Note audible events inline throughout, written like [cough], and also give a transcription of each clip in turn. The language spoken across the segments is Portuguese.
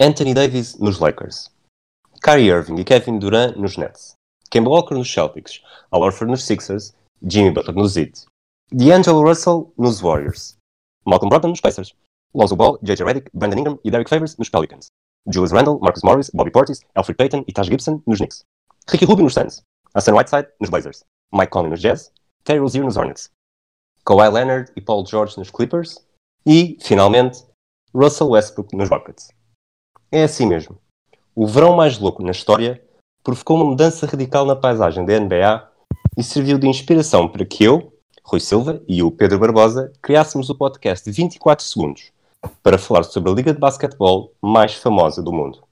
Anthony Davis nos Lakers, Kyrie Irving e Kevin Durant nos Nets, Kemba Walker nos Celtics, Al Horford nos Sixers, Jimmy Butler nos Heat, D'Angelo Russell nos Warriors, Malcolm Brogdon nos Pacers, Lonzo Ball, J.J. Redick, Brandon Ingram e Derek Favors nos Pelicans, Julius Randle, Marcus Morris, Bobby Portis, Alfred Payton e Taj Gibson nos Knicks, Ricky Rubio nos Suns, Hassan Whiteside nos Blazers, Mike Conley nos Jazz, Terry Rozier nos Hornets, Kawhi Leonard e Paul George nos Clippers. E, finalmente, Russell Westbrook nos Rockets. É assim mesmo. O verão mais louco na história provocou uma mudança radical na paisagem da NBA e serviu de inspiração para que eu, Rui Silva e o Pedro Barbosa criássemos o podcast 24 Segundos para falar sobre a liga de basquetebol mais famosa do mundo.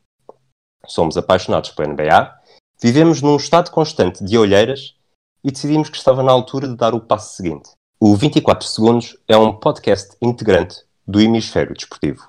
Somos apaixonados pela NBA, vivemos num estado constante de olheiras e decidimos que estava na altura de dar o passo seguinte. O 24 Segundos é um podcast integrante do hemisfério desportivo.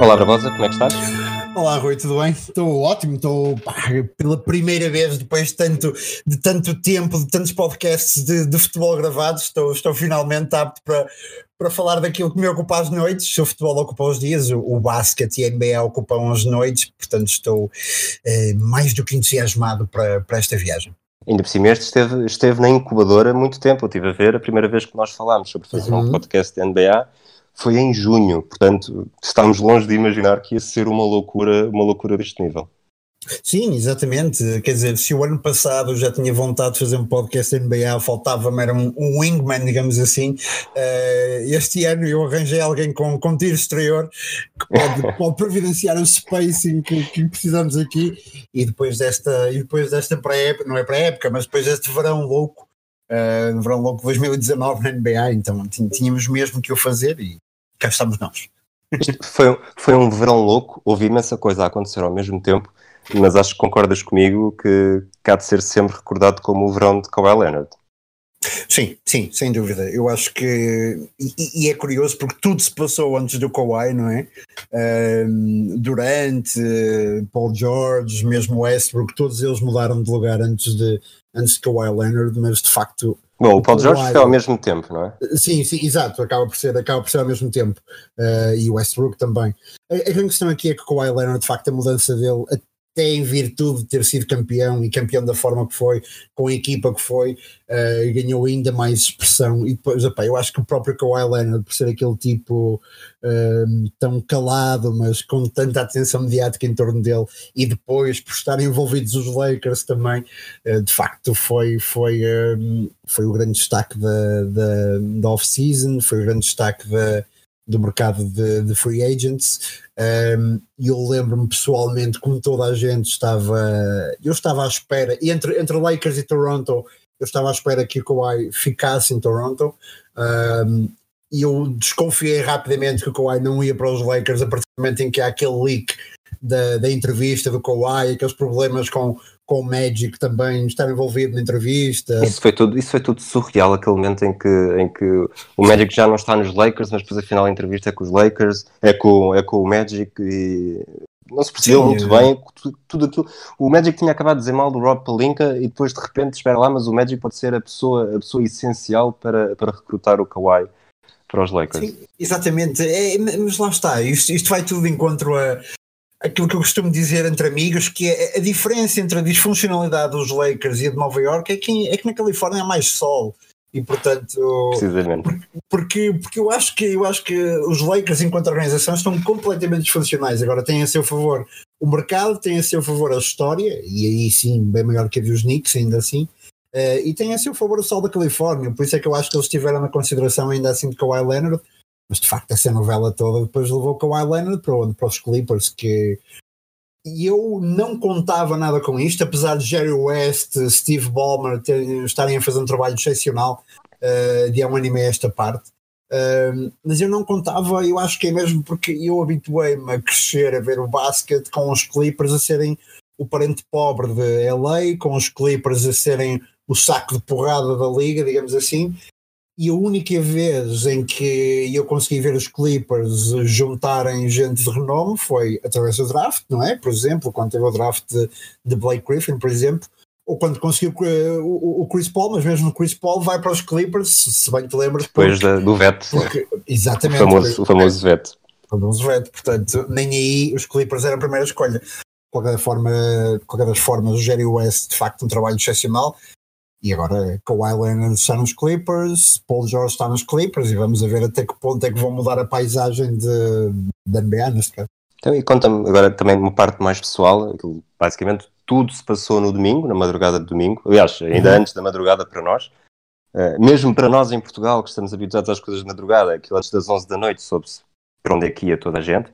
Olá, Barbosa, como é que estás? Olá, Rui, tudo bem? Estou ótimo, estou pela primeira vez, depois de tanto, de tanto tempo, de tantos podcasts de, de futebol gravados, estou, estou finalmente apto para, para falar daquilo que me ocupa as noites. O futebol ocupa os dias, o, o basquete e a NBA ocupam as noites, portanto estou eh, mais do que entusiasmado para, para esta viagem. Ainda por cima, este esteve, esteve na incubadora há muito tempo. Eu estive a ver a primeira vez que nós falámos sobre fazer uhum. um podcast de NBA foi em junho, portanto estamos longe de imaginar que ia ser uma loucura, uma loucura deste nível. Sim, exatamente. Quer dizer, se o ano passado eu já tinha vontade de fazer um podcast NBA, faltava-me era um, um, wingman, digamos assim. Uh, este ano eu arranjei alguém com, com tiro exterior que pode, [laughs] pode providenciar o spacing que, que, precisamos aqui. E depois desta, e depois desta pré-época, não é pré-época, mas depois deste verão louco, uh, verão louco 2019 na NBA, então tínhamos mesmo que o fazer e cá estamos nós. foi, foi um verão louco, houve imensa coisa a acontecer ao mesmo tempo, mas acho que concordas comigo que, que há de ser sempre recordado como o verão de Kawhi Leonard. Sim, sim, sem dúvida. Eu acho que. E, e, é curioso porque tudo se passou antes do Kawhi, não é? Um, durante Paul George, mesmo Westbrook, todos eles mudaram de lugar antes de, antes de Kawhi Leonard, mas de facto Bom, o Paul George foi ao mesmo tempo, não é? Sim, sim, exato, acaba por ser, acaba por ser ao mesmo tempo. Uh, e o Westbrook também. A, a grande questão aqui é que o Kawhi Leonard, de facto, a mudança dele, até em virtude de ter sido campeão e campeão da forma que foi, com a equipa que foi, uh, ganhou ainda mais expressão. E depois, opa, eu acho que o próprio Kawhi Leonard, por ser aquele tipo uh, tão calado, mas com tanta atenção mediática em torno dele, e depois por estarem envolvidos os Lakers também, uh, de facto foi, foi, foi o grande destaque da, da, da off-season, foi o grande destaque da do mercado de, de free agents. Um, eu lembro-me pessoalmente como toda a gente estava, eu estava à espera, entre, entre Lakers e Toronto, eu estava à espera que o Kawhi ficasse em Toronto. Um, e eu desconfiei rapidamente que o Kawhi não ia para os Lakers a partir do momento em que há aquele leak da, da entrevista do Kawhi, aqueles problemas com, com o Magic também estar envolvido na entrevista. Isso foi tudo, isso foi tudo surreal, aquele momento em que, em que o Magic já não está nos Lakers, mas depois afinal a entrevista é com os Lakers, é com, é com o Magic e não se percebeu muito é. bem tudo, aquilo. O Magic tinha acabado de dizer mal do Rob Palinka e depois de repente, espera lá, mas o Magic pode ser a pessoa, a pessoa essencial para, para recrutar o Kawhi para os Lakers. Sim, exatamente, é, mas lá está, isto, isto vai tudo de encontro a, aquilo que eu costumo dizer entre amigos, que é a diferença entre a disfuncionalidade dos Lakers e a de Nova York é que, é que na Califórnia há mais sol. E portanto, Precisamente. porque, porque eu acho que eu acho que os Lakers enquanto organização estão completamente disfuncionais. Agora têm a seu favor o mercado, tem a seu favor a história, e aí sim, bem maior que a dos Knicks, ainda assim, uh, e tem a seu favor o sol da Califórnia. Por isso é que eu acho que eles tiveram na consideração ainda assim de Kawhi Leonard, mas de facto essa novela toda depois levou o Kawhi Leonard para onde? Para os Clippers, que e eu não contava nada com isto, apesar de Jerry West, Steve Ballmer terem, estarem a fazer um trabalho excepcional. uh, de há um anime esta parte. Uh, mas eu não contava, eu acho que é mesmo porque eu habituei-me a crescer a ver o basquete com os Clippers a serem o parente pobre de LA, com os Clippers a serem o saco de porrada da liga, digamos assim. E a única vez em que eu consegui ver os Clippers juntarem gente de renome foi através do draft, não é? Por exemplo, quando teve o draft de, de Blake Griffin, por exemplo, ou quando conseguiu uh, o, o, Chris Paul, mas mesmo o Chris Paul vai para os Clippers, se bem te lembras. Depois porque, do veto. Porque, exatamente. O famoso, o famoso veto. O famoso veto. Portanto, nem aí os Clippers eram a primeira escolha. De qualquer forma, de qualquer das formas, o Jerry West, de facto, um trabalho excepcional. E agora Kawhi Leonard está nos Clippers, Paul George está nos Clippers e vamos ver até que ponto é que vão mudar a paisagem de, da NBA neste caso. Então, e conta-me agora também uma parte mais pessoal, aquilo, basicamente tudo se passou no domingo, na madrugada de domingo, aliás, ainda uhum. antes da madrugada para nós, uh, mesmo para nós em Portugal, que estamos habituados às coisas de madrugada, aquilo antes das 11 da noite soube-se para onde é que ia toda a gente,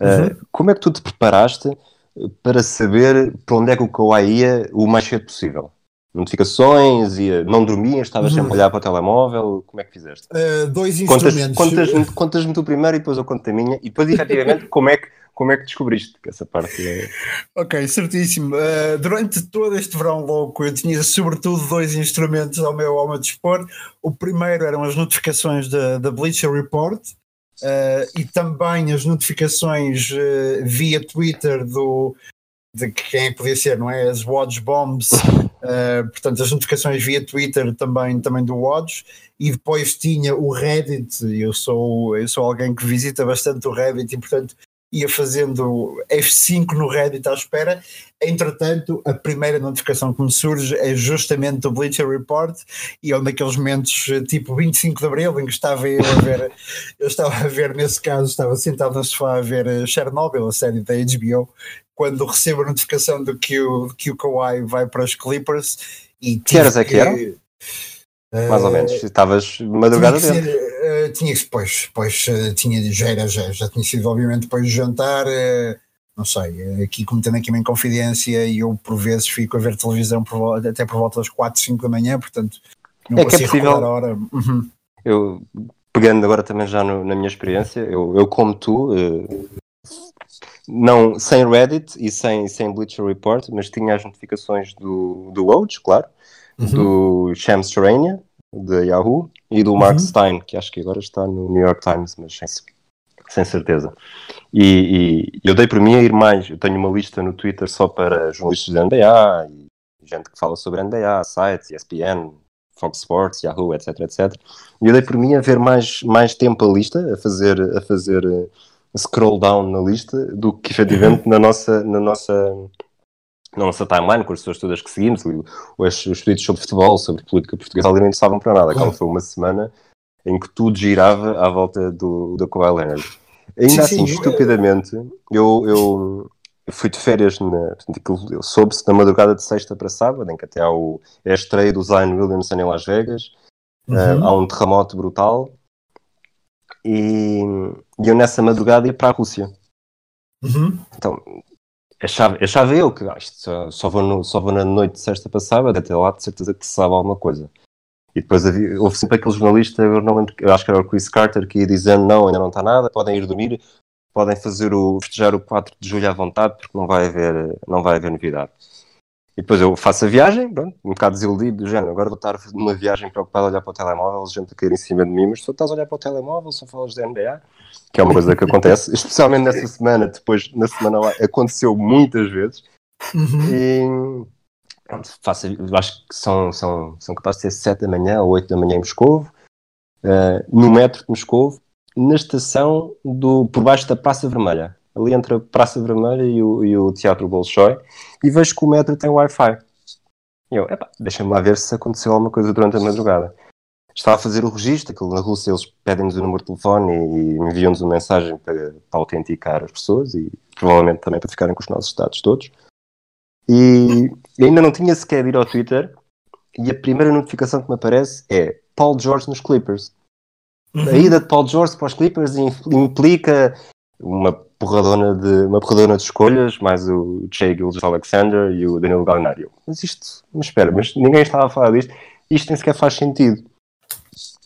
uh, uhum. como é que tu te preparaste para saber para onde é que o Kawhi ia o mais cedo possível? Notificações, e não dormias, estavas sempre a olhar para o telemóvel, como é que fizeste? Uh, dois instrumentos. Contas-me contas tu primeiro e depois eu conto a minha, e depois efetivamente como é que como é que descobriste que essa parte é... [laughs] Ok, certíssimo. Uh, durante todo este verão louco eu tinha sobretudo dois instrumentos ao meu, ao meu dispor. O primeiro eram as notificações da, da Bleacher Report uh, e também as notificações via Twitter do, de quem é que podia ser, não é? As Watch Bombs, uh, [laughs] portanto, as notificações via Twitter também, também do Watch, e depois tinha o Reddit. Eu sou, eu sou alguém que visita bastante o Reddit e, portanto, ia fazendo F5 no Reddit à espera. Entretanto, a primeira notificação que me surge é justamente o Bleacher Report e é um daqueles momentos tipo 25 de Abril em que estava eu a ver, eu estava a ver, nesse caso, estava sentado no sofá a ver Chernobyl, a série da HBO, quando recebo a notificação de que o, que o Kawhi vai para os Clippers e que horas é que eram? Mais ou menos, estavas madrugada tinha dentro. Ser, uh, tinha que, pois, pois uh, tinha, já, era, já, já tinha sido obviamente depois de jantar, uh, não sei, aqui cometendo aqui uma inconfidência e eu por vezes fico a ver televisão por, até por volta das 4, 5 da manhã, portanto não é que é possível, a hora. Uhum. Eu, pegando agora também já no, na minha experiência, eu, eu como tu, não, sem Reddit e sem, sem Bleacher Report, mas tinha as notificações do, do Woj, claro, uhum. do Shams Charania, de Yahoo, e do Mark uhum. Stein, que acho que agora está no New York Times, mas sem, sem certeza. E, e, eu dei por mim a ir mais. Eu tenho uma lista no Twitter só para jornalistas da NBA e gente que fala sobre NBA, sites, ESPN, Fox Sports, Yahoo, etc, etc. E eu dei por mim a ver mais, mais tempo a lista, a fazer, a fazer scroll down na lista do que efetivamente na nossa, na nossa, na nossa timeline, com as pessoas todas que seguimos, os, os tweets sobre futebol, sobre política portuguesa, ali não interessavam para nada. Aquela foi uma semana em que tudo girava à volta do, do Kawhi Leonard. Ainda sim, assim, sim. estupidamente, eu, eu fui de férias, na, eu soube-se na madrugada de sexta para sábado, em que até há o, é a estreia do Zion Williamson em Las Vegas, uhum. uh, há um terremoto brutal, e, e eu nessa madrugada ia para a Rússia. Uhum. Então, achava, achava eu que ah, só, só, vou no, só vou na noite de sexta para sábado, até lá de certeza que se sabe alguma coisa. E depois havia, houve sempre aquele jornalista, eu, não lembro, eu acho que era o Chris Carter, que ia dizendo não, ainda não está nada, podem ir dormir, podem fazer o, festejar o 4 de julho à vontade, porque não vai haver, não vai haver novidade. E depois eu faço a viagem, pronto, um bocado desiludido, do género, agora vou estar numa viagem preocupado a olhar para o telemóvel, gente a cair em cima de mim, mas só estás a olhar para o telemóvel, só falas da NBA, que é uma coisa que acontece, [laughs] especialmente nessa semana, depois, na semana lá, aconteceu muitas vezes, uhum. e pronto, faço, acho que são, são, são capazes de ser 7 da manhã ou 8 da manhã em Moscovo, uh, no metro de Moscovo, na estação do, por baixo da Praça Vermelha ali entre a Praça Vermelha e o, e o Teatro Bolshoi, e vejo que o metro tem Wi-Fi. E eu, epá, deixa-me lá ver se aconteceu alguma coisa durante a madrugada. Estava a fazer o registro, aquilo na Rússia eles pedem-nos o número de telefone e enviam-nos uma mensagem para, para, autenticar as pessoas e provavelmente também para ficarem com os nossos dados todos. E, e ainda não tinha sequer ir ao Twitter e a primeira notificação que me aparece é Paul George nos Clippers. Uhum. A ida de Paul George para os Clippers implica uma porradona de, uma porradona de escolhas, mais o Shea Gilgis Alexander e o Danilo Gallinari. Mas isto, mas espera, mas ninguém estava a falar disto, isto nem sequer faz sentido.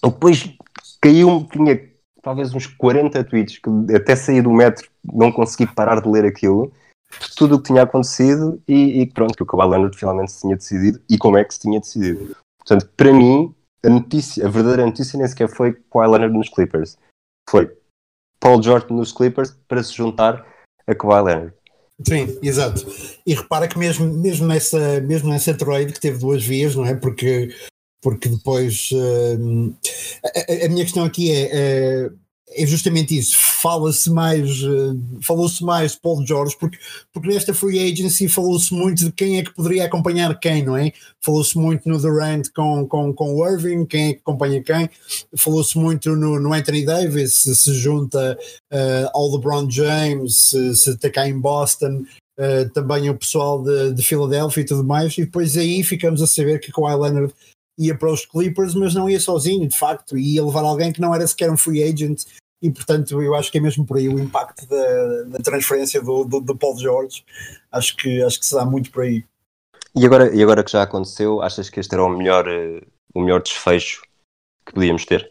Depois caiu-me, tinha talvez uns 40 tweets, que até saí do metro não consegui parar de ler aquilo, de tudo o que tinha acontecido e, e pronto, que o Kawhi Leonard finalmente se tinha decidido e como é que se tinha decidido. Portanto, para mim, a notícia, a verdadeira notícia nem sequer foi Kawhi Leonard nos Clippers. Foi Paul George nos Clippers para se juntar a Kawhi Leonard. Sim, exato. E repara que mesmo, mesmo, nessa, mesmo nessa trade que teve duas vias, não é? Porque, porque depois uh, a, a, minha questão aqui é. Uh, é justamente isso. Fala-se mais, uh, falou-se mais Paul George, porque, porque nesta free agency falou-se muito de quem é que poderia acompanhar quem, não é? Falou-se muito no Durant com, com, com o Irving, quem é que acompanha quem. Falou-se muito no, no Anthony Davis, se, se junta uh, ao LeBron James, se, se está cá em Boston. Uh, também o pessoal de, de Filadélfia e tudo mais, e depois aí ficamos a saber que Kawhi Leonard ia para os Clippers, mas não ia sozinho, de facto, ia levar alguém que não era sequer um free agent e portanto eu acho que é mesmo por aí o impacto da, da transferência do, do, do Paulo Jorge, acho que, acho que se dá muito por aí. E agora, e agora que já aconteceu, achas que este era o melhor, eh, o melhor desfecho que podíamos ter?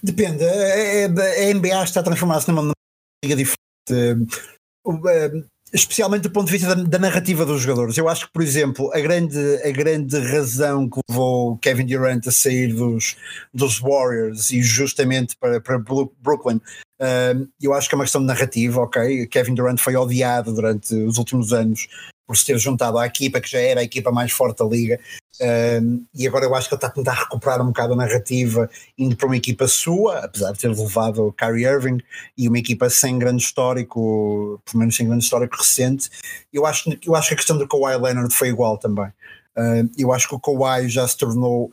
Depende, a, a NBA está a transformar-se numa, numa liga diferente. Especialmente do ponto de vista da, da, narrativa dos jogadores. Eu acho que, por exemplo, a grande, a grande razão que levou Kevin Durant a sair dos, dos Warriors e justamente para, para Brooklyn, uh, eu acho que é uma questão de narrativa, ok? Kevin Durant foi odiado durante os últimos anos por se ter juntado à equipa que já era a equipa mais forte da liga. Um, e agora eu acho que ele está a tentar recuperar um bocado a narrativa indo para uma equipa sua, apesar de ter levado o Kyrie Irving e uma equipa sem grande histórico, pelo menos sem grande histórico recente. Eu acho, eu acho que a questão do Kawhi Leonard foi igual também. Uh, eu acho que o Kawhi já se tornou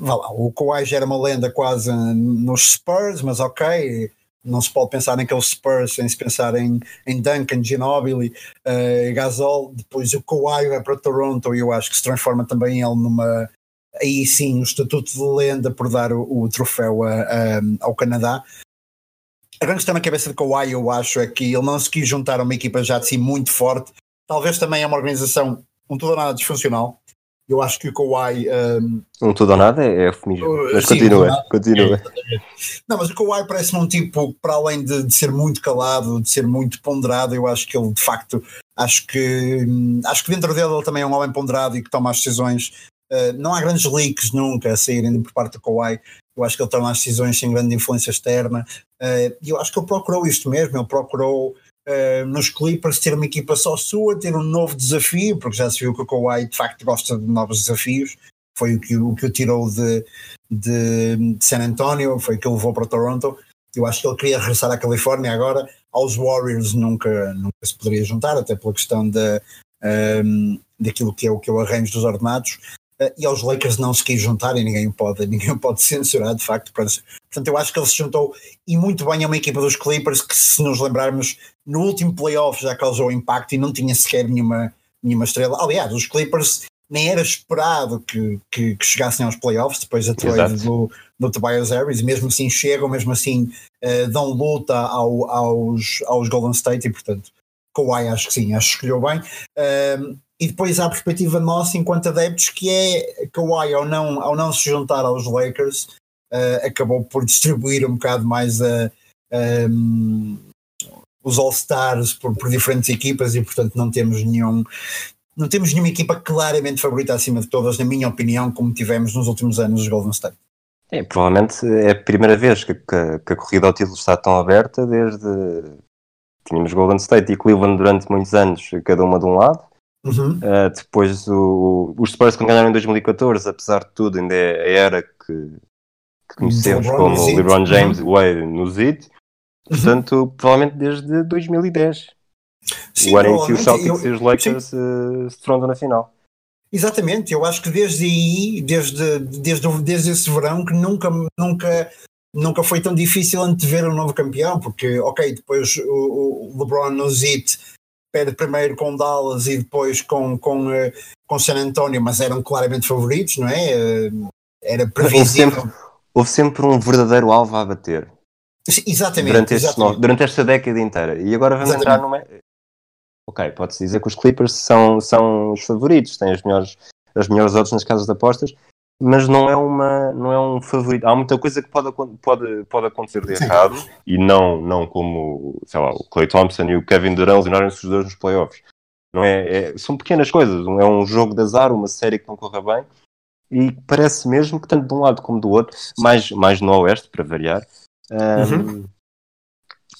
lá, o Kawhi já era uma lenda quase nos Spurs, mas ok não se pode pensar naqueles Spurs sem se pensar em, em Duncan, Ginobili, uh, Gasol, depois o Kawhi vai para Toronto e eu acho que se transforma também ele numa aí sim o estatuto de lenda por dar o, o troféu a, a, ao Canadá. A grande questão na cabeça de Kawhi eu acho é que ele não se quis juntar a uma equipa já de si muito forte. Talvez também é uma organização um todo nada disfuncional eu acho que o Kawhi. Um, um tudo ou nada é eufemismo. Uh, mas sim, continua, continua. É, não, mas o Kawhi parece-me um tipo, para além de, de, ser muito calado, de ser muito ponderado, eu acho que ele de facto. Acho que, hum, acho que dentro dele ele também é um homem ponderado e que toma as decisões. Uh, não há grandes leaks nunca a saírem por parte do Kawhi. Eu acho que ele toma as decisões sem grande influência externa. Uh, e eu acho que ele procurou isto mesmo. Ele procurou uh, nos Clippers ter uma equipa só sua, ter um novo desafio, porque já se viu que o Kawhi de facto gosta de novos desafios, foi o que o, que o tirou de, de, San Antonio, foi o que o levou para Toronto. Eu acho que ele queria regressar à Califórnia agora. Aos Warriors nunca, nunca se poderia juntar, até pela questão de, um, daquilo que é o que é o arranjo dos ordenados. Uh, e aos Lakers não se quis juntar e ninguém pode, [laughs] ninguém pode censurar de facto. Portanto, eu acho que ele se juntou e muito bem a uma equipa dos Clippers que, se nos lembrarmos, no último playoff já causou impacto e não tinha sequer nenhuma, nenhuma estrela. Aliás, os Clippers nem era esperado que, que, que chegassem aos playoffs depois da trade do, do Tobias Harris, e mesmo assim chegam, mesmo assim uh, dão luta ao, aos, aos Golden State e portanto Kawhi acho que sim, acho que escolheu bem. Uh, e depois há a perspectiva nossa enquanto adeptos que é Kawhi ao não, ao não se juntar aos Lakers uh, acabou por distribuir um bocado mais a, um, os All-Stars por, por, diferentes equipas e portanto não temos nenhum não temos nenhuma equipa claramente favorita acima de todas, na minha opinião, como tivemos nos últimos anos os Golden State. É, provavelmente é a primeira vez que, que, que, a corrida ao título está tão aberta desde tínhamos Golden State e Cleveland durante muitos anos, cada uma de um lado. Uhum. Uh, depois o, os Spurs quando ganharam em 2014, apesar de tudo, ainda é a era que, que conhecemos LeBron como LeBron James uhum. Wade no Zid. Portanto, uhum. provavelmente desde 2010. Sim, o ano em que os Celtics eu, e os Lakers sim. se defrontam na final. Exatamente, eu acho que desde aí, desde, desde, desde esse verão, que nunca, nunca, nunca foi tão difícil antever um novo campeão, porque, ok, depois o, o LeBron no Zit perde primeiro com Dallas e depois com, com, eh, com San Antonio, mas eram claramente favoritos, não é? Eh, era previsível. Houve sempre, um verdadeiro alvo a bater. Exatamente. Durante, exatamente. durante esta década inteira. E agora vamos exatamente. entrar numa. Ok, pode-se dizer que os Clippers são, são os favoritos, têm as melhores, as melhores odds nas casas de apostas, mas não é, uma, não é um favorito. Há muita coisa que pode, pode, pode acontecer de errado e não, não como, sei lá, o Clay Thompson e o Kevin Durant lesionaram-se os dois nos playoffs. Não é, é, são pequenas coisas. É um jogo de azar, uma série que não corra bem e parece mesmo que tanto de um lado como do outro, mais, mais no oeste, para variar, um, uhum.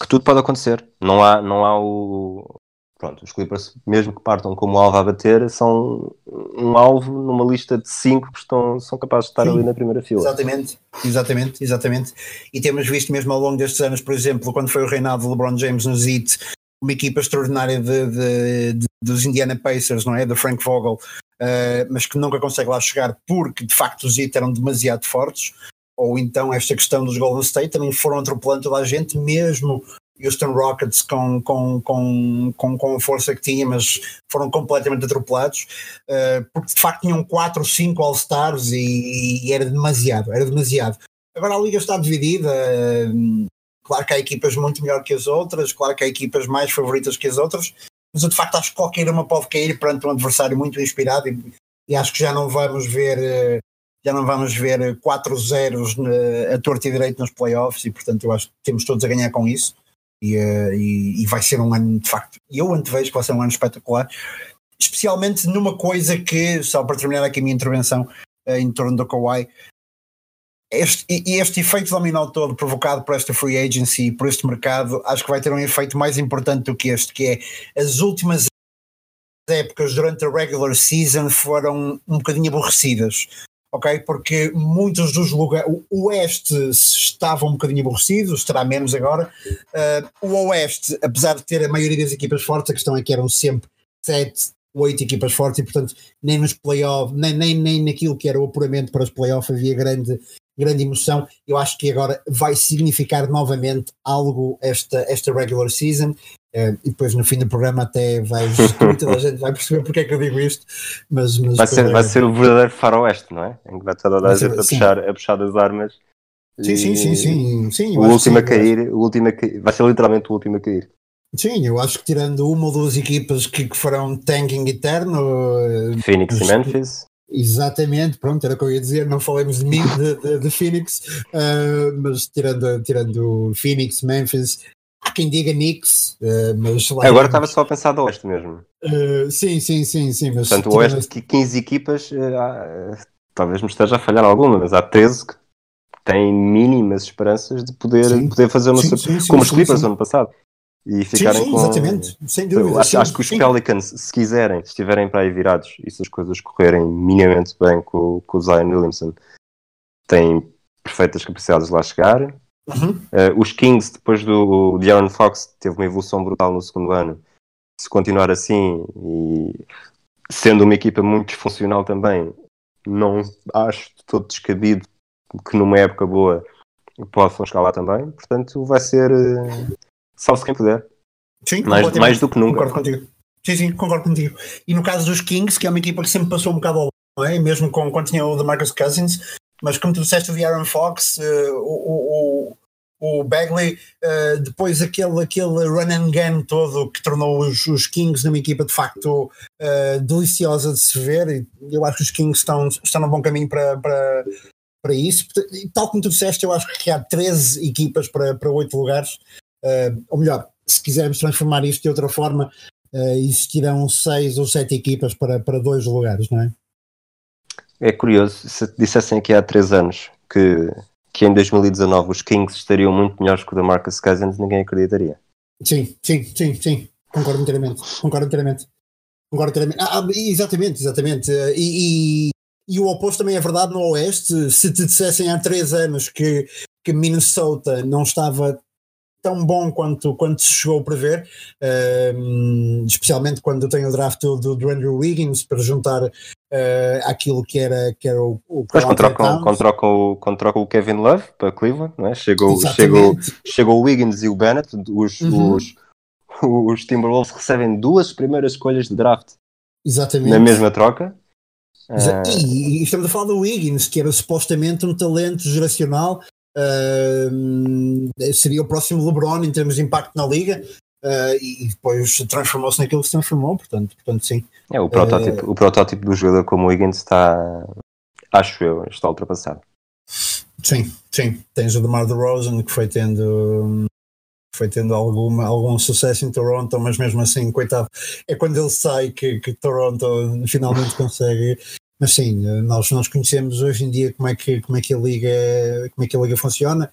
que tudo pode acontecer. Não há, não há o, pronto, os Clippers, mesmo que partam como alvo a bater, são um alvo numa lista de cinco que estão, são capazes de estar Sim, ali na primeira fila. Exatamente, exatamente, exatamente. E temos visto mesmo ao longo destes anos, por exemplo, quando foi o reinado de LeBron James no Heat, uma equipa extraordinária de, de, de, dos Indiana Pacers, não é? De Frank Vogel, uh, mas que nunca consegue lá chegar porque de facto os Heat eram demasiado fortes. Ou então esta questão dos Golden State também foram atropelando toda a gente, mesmo Houston Rockets com, com, com, com, com a força que tinha, mas foram completamente atropelados, uh, porque de facto tinham 4 ou 5 All-Stars e, e, era demasiado, era demasiado. Agora a liga está dividida, uh, claro que há equipas muito melhor que as outras, claro que há equipas mais favoritas que as outras, mas eu de facto acho que qualquer uma pode cair perante um adversário muito inspirado e, e acho que já não vamos ver. Uh, já não vamos ver 4 zeros a torta e direito nos playoffs e portanto eu acho que temos todos a ganhar com isso e, uh, e, e, vai ser um ano de facto, eu antevejo que vai ser um ano espetacular, especialmente numa coisa que, só para terminar aqui a minha intervenção uh, em torno do Kawhi, este, este efeito dominó todo provocado por esta free agency e por este mercado, acho que vai ter um efeito mais importante do que este, que é as últimas épocas durante a regular season foram um bocadinho aborrecidas ok? Porque muitos dos lugares. O Oeste estava um bocadinho aborrecido, estará menos agora. Uh, o Oeste, apesar de ter a maioria das equipas fortes, a questão é que eram sempre sete, oito equipas fortes e, portanto, nem nos playoffs, nem, nem, nem naquilo que era o apuramento para os playoffs havia grande, grande emoção. Eu acho que agora vai significar novamente algo esta, esta regular season. Uh, e depois no fim do programa até vai [laughs] toda a gente vai perceber porque é que eu digo isto mas, mas vai, ser, é... vai ser o verdadeiro faroeste, não é? Em que vai toda a gente a puxar, a puxar as armas sim, sim, sim, sim, sim o último a cair, o último vai ser literalmente o último a cair Sim, eu acho que tirando uma ou duas equipas que, que farão tanking eterno eh, Phoenix e Memphis Exatamente, pronto, era o que eu ia dizer, não falemos de mim, de, de, de Phoenix, uh, mas tirando, tirando Phoenix, Memphis, Há quem diga Knicks, uh, mas lá Agora estava só a pensar do Oeste mesmo. Uh, sim, sim, sim, sim. Mas Portanto, o Oeste, que 15 equipas, talvez me esteja a falhar alguma, mas há 13 que têm mínimas esperanças de poder, poder fazer uma sim, sim, como os Clippers no ano passado. E ficarem sim, com. Exatamente, sem dúvida. Acho, acho, que os Pelicans, se quiserem, se estiverem para aí virados e se as coisas correrem minimamente bem com, com o Zion Williamson, têm perfeitas capacidades de lá chegar. Uhum. Uh, os Kings, depois do de Aaron Fox, teve uma evolução brutal no segundo ano. Se continuar assim e sendo uma equipa muito disfuncional também, não acho de todo descabido que numa época boa possam chegar lá também. Portanto, vai ser uh, salve quem puder. Sim, mais, mais do que nunca. Concordo contigo. Sim, sim, concordo contigo. E no caso dos Kings, que é uma equipa que sempre passou um bocado ao não é? mesmo com, quando tinha o Marcus Cousins, mas como tu disseste o Aaron Fox, uh, o, o, o Bagley, uh, depois aquele, aquele run and gun todo que tornou os, os Kings numa equipa de facto uh, deliciosa de se ver, e eu acho que os Kings estão, estão no bom caminho para, para, para isso. E, tal como tu disseste, eu acho que há 13 equipas para, para 8 lugares, ou melhor, se quisermos transformar isto de outra forma, existirão 6 ou 7 equipas para, para dois lugares, não é? É curioso, se dissessem aqui há três anos que, que em 2019 os Kings estariam muito melhores que o da Marcus Cousins, ninguém acreditaria. Sim, sim, sim, sim. Concordo inteiramente. Concordo inteiramente. Concordo inteiramente. Ah, ah exatamente, exatamente. E, e, e, o oposto também é verdade no Oeste. Se te dissessem há três anos que, que Minnesota não estava tão bom quanto, quanto se chegou a prever, uh, especialmente quando tem o draft do, do Andrew Wiggins para juntar uh, aquilo que era, que era o, o Mas quando quando, o Kevin Love para Cleveland, não é? chegou, chegou, chegou o Wiggins e o Bennett, os, uhum. os, os Timberwolves recebem duas primeiras escolhas de draft Exatamente. na mesma troca. E, e, estamos a falar do Wiggins, que era supostamente um talento geracional Uh, seria o próximo LeBron em termos de impacto na liga uh, e, depois transformou-se naquilo que se transformou, portanto, portanto sim. É, o protótipo, uh, o protótipo do jogador como o Higgins está acho eu, está ultrapassado. Sim, sim. Tens o DeMar DeRozan que foi tendo foi tendo alguma, algum sucesso em Toronto, mas mesmo assim, coitado, é quando ele sai que, que Toronto finalmente consegue. Mas sim, nós, nós conhecemos hoje em dia como é que, como é que a liga como é que a liga funciona.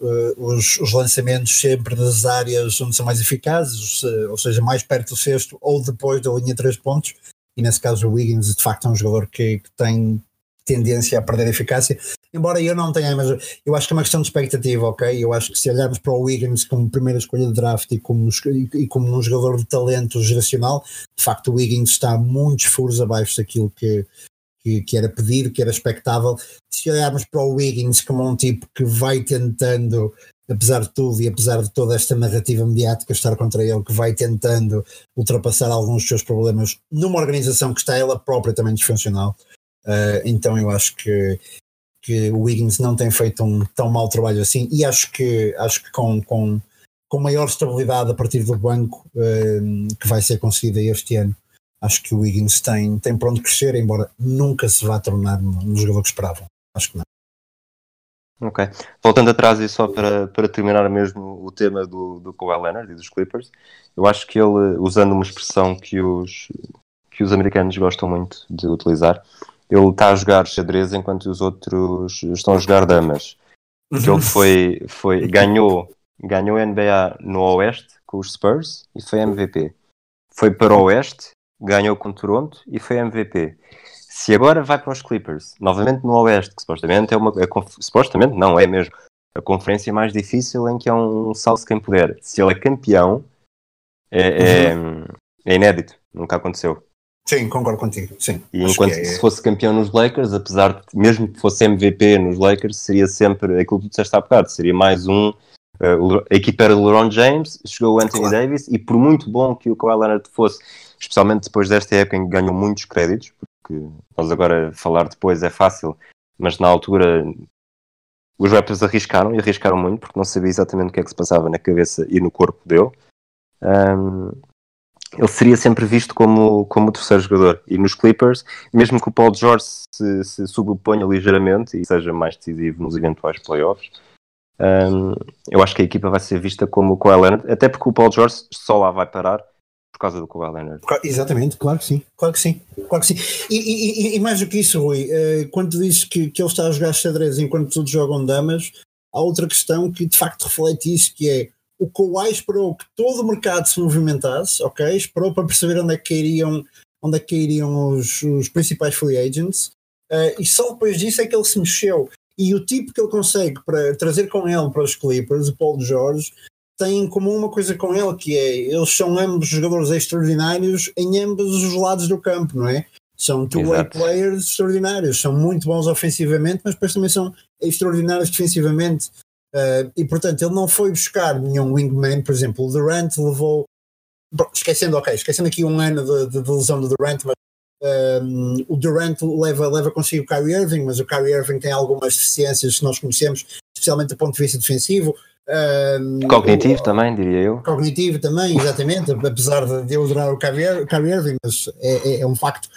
Uh, os, os, lançamentos sempre das áreas onde são mais eficazes, ou seja, mais perto do sexto ou depois da linha de três pontos, e nesse caso o Wiggins de facto é um jogador que, que tem tendência a perder eficácia, embora eu não tenha, mas eu acho que é uma questão de expectativa, ok? Eu acho que se olharmos para o Wiggins como primeira escolha de draft e como, e como um jogador de talento geracional, de facto o Wiggins está muitos furos abaixo daquilo que, que, que, era pedido, que era expectável. Se olharmos para o Wiggins como um tipo que vai tentando, apesar de tudo e apesar de toda esta narrativa mediática estar contra ele, que vai tentando ultrapassar alguns dos seus problemas numa organização que está ela própria também disfuncional. Uh, então eu acho que, que o Wiggins não tem feito um tão mau trabalho assim e acho que, acho que com, com, com maior estabilidade a partir do banco uh, que vai ser conseguida este ano acho que o Wiggins tem, tem para onde crescer, embora nunca se vá tornar no, jogador que esperavam. Acho que não. Ok. Voltando atrás e só para, para terminar mesmo o tema do, do Kawhi Leonard e dos Clippers, eu acho que ele, usando uma expressão que os, que os americanos gostam muito de utilizar, ele está a jogar xadrez enquanto os outros estão a jogar damas. Ele foi, foi, ganhou, ganhou NBA no Oeste com os Spurs e foi MVP. Foi para o Oeste ganhou com Toronto e foi MVP. Se agora vai para os Clippers, novamente no Oeste, que supostamente é uma. É, supostamente não, é mesmo. A conferência mais difícil em que é um, um salto quem puder. Se ele é campeão, é, é, uhum. é, inédito. Nunca aconteceu. Sim, concordo contigo. Sim. E enquanto é... se fosse campeão nos Lakers, apesar de mesmo que fosse MVP nos Lakers, seria sempre aquilo que tu disseste há bocado, seria mais um. Uh, a equipa era LeBron James, chegou o Anthony claro. Davis, e por muito bom que o Kawhi Leonard fosse especialmente depois desta época em que ganham muitos créditos, porque nós agora falar depois é fácil, mas na altura os rappers arriscaram e arriscaram muito porque não sabia exatamente o que é que se passava na cabeça e no corpo dele. Um, ele seria sempre visto como, como o terceiro jogador. E nos Clippers, mesmo que o Paul George se, se subponha ligeiramente e seja mais decisivo nos eventuais playoffs, um, eu acho que a equipa vai ser vista como o Kawhi Leonard, até porque o Paul George só lá vai parar por causa do Kawhi Leonard. Exatamente, claro que sim, claro que sim, claro que sim. E, e, e mais do que isso, Rui, uh, quando dizes que, que ele está a jogar xadrez enquanto todos jogam damas, há outra questão que de facto reflete isso, que é o Kawhi esperou que todo o mercado se movimentasse, ok? Esperou para perceber onde é que iriam, onde é que iriam os, os principais free agents, uh, e só depois disso é que ele se mexeu. E o tipo que ele consegue para trazer com ele para os Clippers, o Paul George, têm em comum uma coisa com ele, que é eles são ambos jogadores extraordinários em ambos os lados do campo, não é? São two-way players extraordinários, são muito bons ofensivamente, mas depois também são extraordinários defensivamente. Uh, e portanto, ele não foi buscar nenhum wingman, por exemplo, o Durant levou. Esquecendo, ok, esquecendo aqui um ano de, de, de lesão do Durant, mas um, o Durant leva, leva consigo o Kyrie Irving, mas o Kyrie Irving tem algumas deficiências que nós conhecemos, especialmente do ponto de vista defensivo. Um, cognitivo o, também, diria eu. Cognitivo também, exatamente, [laughs] apesar de eu adorar o Kyrie Irving, mas é, é, é um facto.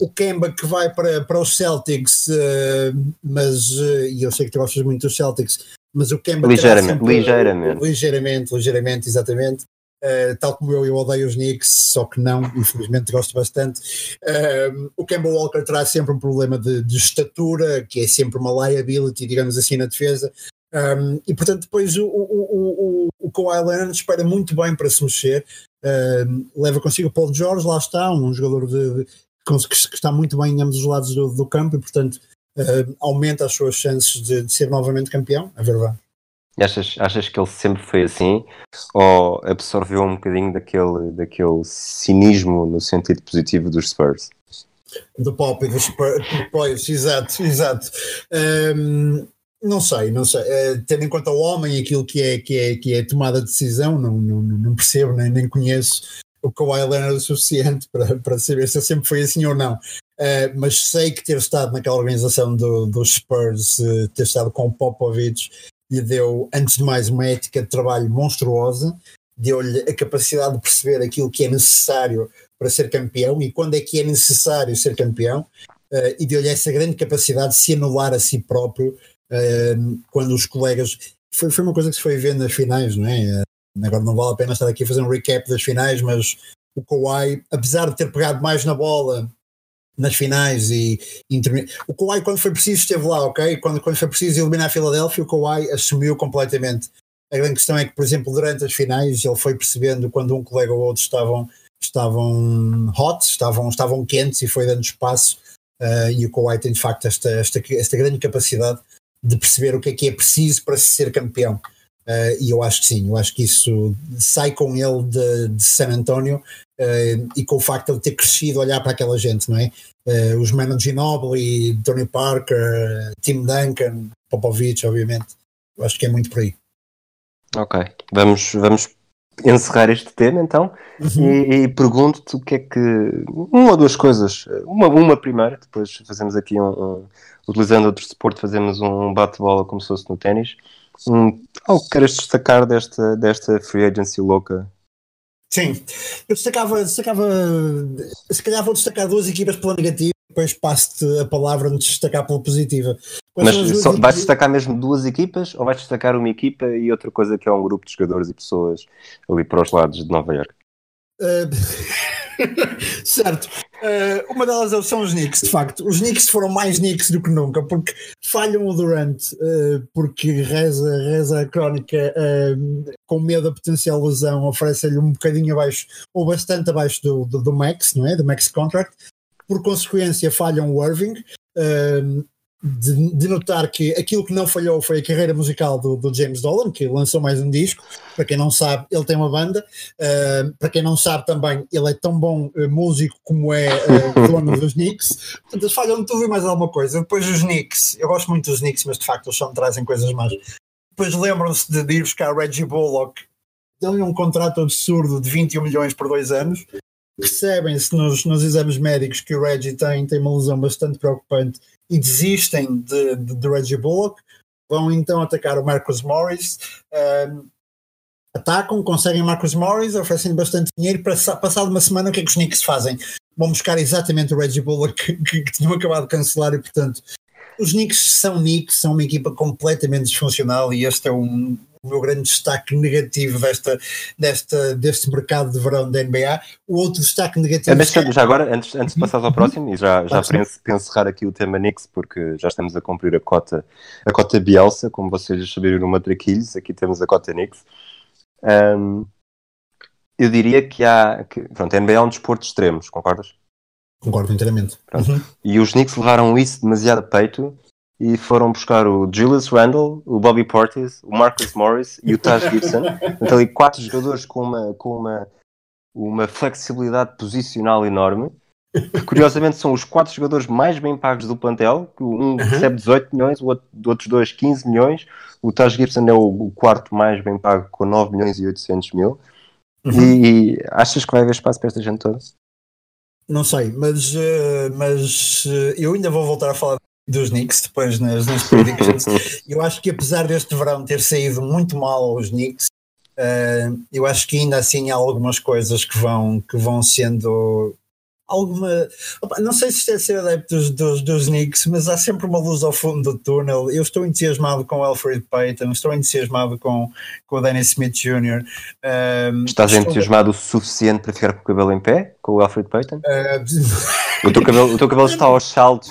o Kemba que vai para, para os Celtics, uh, mas, uh, e eu sei que tu gostas muito dos Celtics, mas o Kemba ligeiramente, sempre, ligeiramente, ligeiramente, ligeiramente, exatamente. Uh, tal como eu, eu odeio os Knicks, só que não, infelizmente gosto bastante. Uh, o Kemba Walker traz sempre um problema de, de, estatura, que é sempre uma liability, digamos assim, na defesa. Um, e portanto, depois o, o, o, o Kawhi Leonard espera muito bem para se mexer, um, leva consigo o Paul George, lá está, um jogador de, de, que, está muito bem em ambos os lados do, do campo e, portanto, uh, aumenta as suas chances de, de, ser novamente campeão. A verdade. Achas, achas que ele sempre foi assim? Ou absorveu um bocadinho daquele, daquele cinismo no sentido positivo dos Spurs? Do pop e dos Spurs, exato, exato. Um, não sei, não sei. Uh, tendo em conta o homem e aquilo que é, que é, que é tomada de decisão, não, não, não percebo, nem, nem conheço o Kawhi Leonard o suficiente para, para saber se sempre foi assim ou não. Uh, mas sei que ter estado naquela organização do, dos Spurs, uh, ter estado com o Popovich, lhe deu, antes de mais, uma ética de trabalho monstruosa, deu-lhe a capacidade de perceber aquilo que é necessário para ser campeão e quando é que é necessário ser campeão. uh, e deu-lhe essa grande capacidade de se anular a si próprio uh, quando os colegas. Foi, foi uma coisa que se foi vendo nas finais, não é? agora não vale a pena estar aqui a fazer um recap das finais, mas o Kawhi, apesar de ter pegado mais na bola nas finais e o Kawhi quando foi preciso esteve lá, ok? Quando, quando foi preciso eliminar a Filadélfia, o Kawhi assumiu completamente. A grande questão é que, por exemplo, durante as finais ele foi percebendo quando um colega ou outro estavam, estavam hot, estavam, estavam quentes e foi dando espaço uh, e o Kawhi tem de facto esta, esta, esta grande capacidade de perceber o que é que é preciso para ser campeão. Uh, e eu acho que sim, eu acho que isso sai com ele de, de San António uh, e com o facto de ele ter crescido olhar para aquela gente, não é? Uh, os Manu Ginobili, Tony Parker, Tim Duncan, Popovich, obviamente. Eu acho que é muito por aí. Ok, vamos, vamos encerrar este tema então uhum. e, e pergunto-te o que é que. Uma ou duas coisas. Uma, uma primeira, depois fazemos aqui um, um utilizando outro suporte, fazemos um bate-bola como se fosse no ténis um, algo que queres destacar desta, desta free agency louca? Sim, eu destacava, destacava, se calhar vou destacar duas equipas pela negativa, depois passo-te a palavra de destacar pela positiva. Quais Mas só, vais destacar mesmo duas equipas ou vais destacar uma equipa e outra coisa que é um grupo de jogadores e pessoas ali para os lados de Nova York? Uh, [laughs] [laughs] certo. Uh, uma delas são os Knicks, de facto. Os Knicks foram mais Knicks do que nunca, porque falham o Durant, uh, porque reza, reza a crónica uh, com medo da potencial lesão, oferece-lhe um bocadinho abaixo, ou bastante abaixo do, do, do, Max, não é? Do Max Contract. Por consequência, falham o Irving de, de, notar que aquilo que não falhou foi a carreira musical do, do, James Dolan, que lançou mais um disco. Para quem não sabe, ele tem uma banda. Uh, para quem não sabe também, ele é tão bom uh, músico como é uh, dono dos Knicks. Portanto, falham tudo e mais alguma coisa. Depois os Knicks, eu gosto muito dos Knicks, mas de facto eles só me trazem coisas más. Depois lembram-se de, de ir buscar Reggie Bullock, dão-lhe um contrato absurdo de 21 milhões por dois anos. Percebem-se nos, nos exames médicos que o Reggie tem, tem uma lesão bastante preocupante e desistem de, de, de Reggie Bullock, vão então atacar o Marcus Morris. Um, atacam, conseguem Marcus Morris, oferecem bastante dinheiro. Para passado uma semana, o que é que os Knicks fazem? Vão buscar exatamente o Reggie Bullock [laughs] que, que, que tinham acabado de cancelar e, portanto, os Knicks são Knicks, são uma equipa completamente disfuncional e este é um, o meu grande destaque negativo desta, desta, deste mercado de verão da NBA. O outro destaque negativo. É, mas, já agora, antes, antes de passar ao próximo, e já, já para, encerrar aqui o tema Knicks, porque já estamos a cumprir a cota, a cota Bielsa, como vocês já sabiam no Matraquilhos, aqui temos a cota Knicks. Um, eu diria que há. Que, pronto, a NBA é um desporto de extremos, concordas? Concordo inteiramente. Uhum. E os Knicks levaram isso demasiado a peito e foram buscar o Julius Randle, o Bobby Portis, o Marcus Morris e o Taj Gibson. [laughs] Então, ali quatro jogadores com uma, com uma, uma flexibilidade posicional enorme. Que, curiosamente são os quatro jogadores mais bem pagos do plantel. Um uhum. recebe 18 milhões, o outro, outros dois 15 milhões. O Taj Gibson é o, o, quarto mais bem pago com 9 milhões e 800 mil. Uhum. E, e achas que vai haver espaço para esta gente toda? Não sei, mas, uh, mas uh, eu ainda vou voltar a falar dos Knicks depois nas, nas predictions. [laughs] eu acho que apesar deste verão ter saído muito mal aos Knicks, uh, eu acho que ainda assim há algumas coisas que vão, que vão sendo alguma. Opa, não sei se é ser adepto dos, dos, dos, Knicks, mas há sempre uma luz ao fundo do túnel. Eu estou entusiasmado com o Alfred Payton, estou entusiasmado com, com o Dennis Smith Jr. Um, Estás estou... entusiasmado o suficiente para ficar com o cabelo em pé com o Alfred Payton? Uh... [laughs] o, teu cabelo, o teu cabelo está aos saltos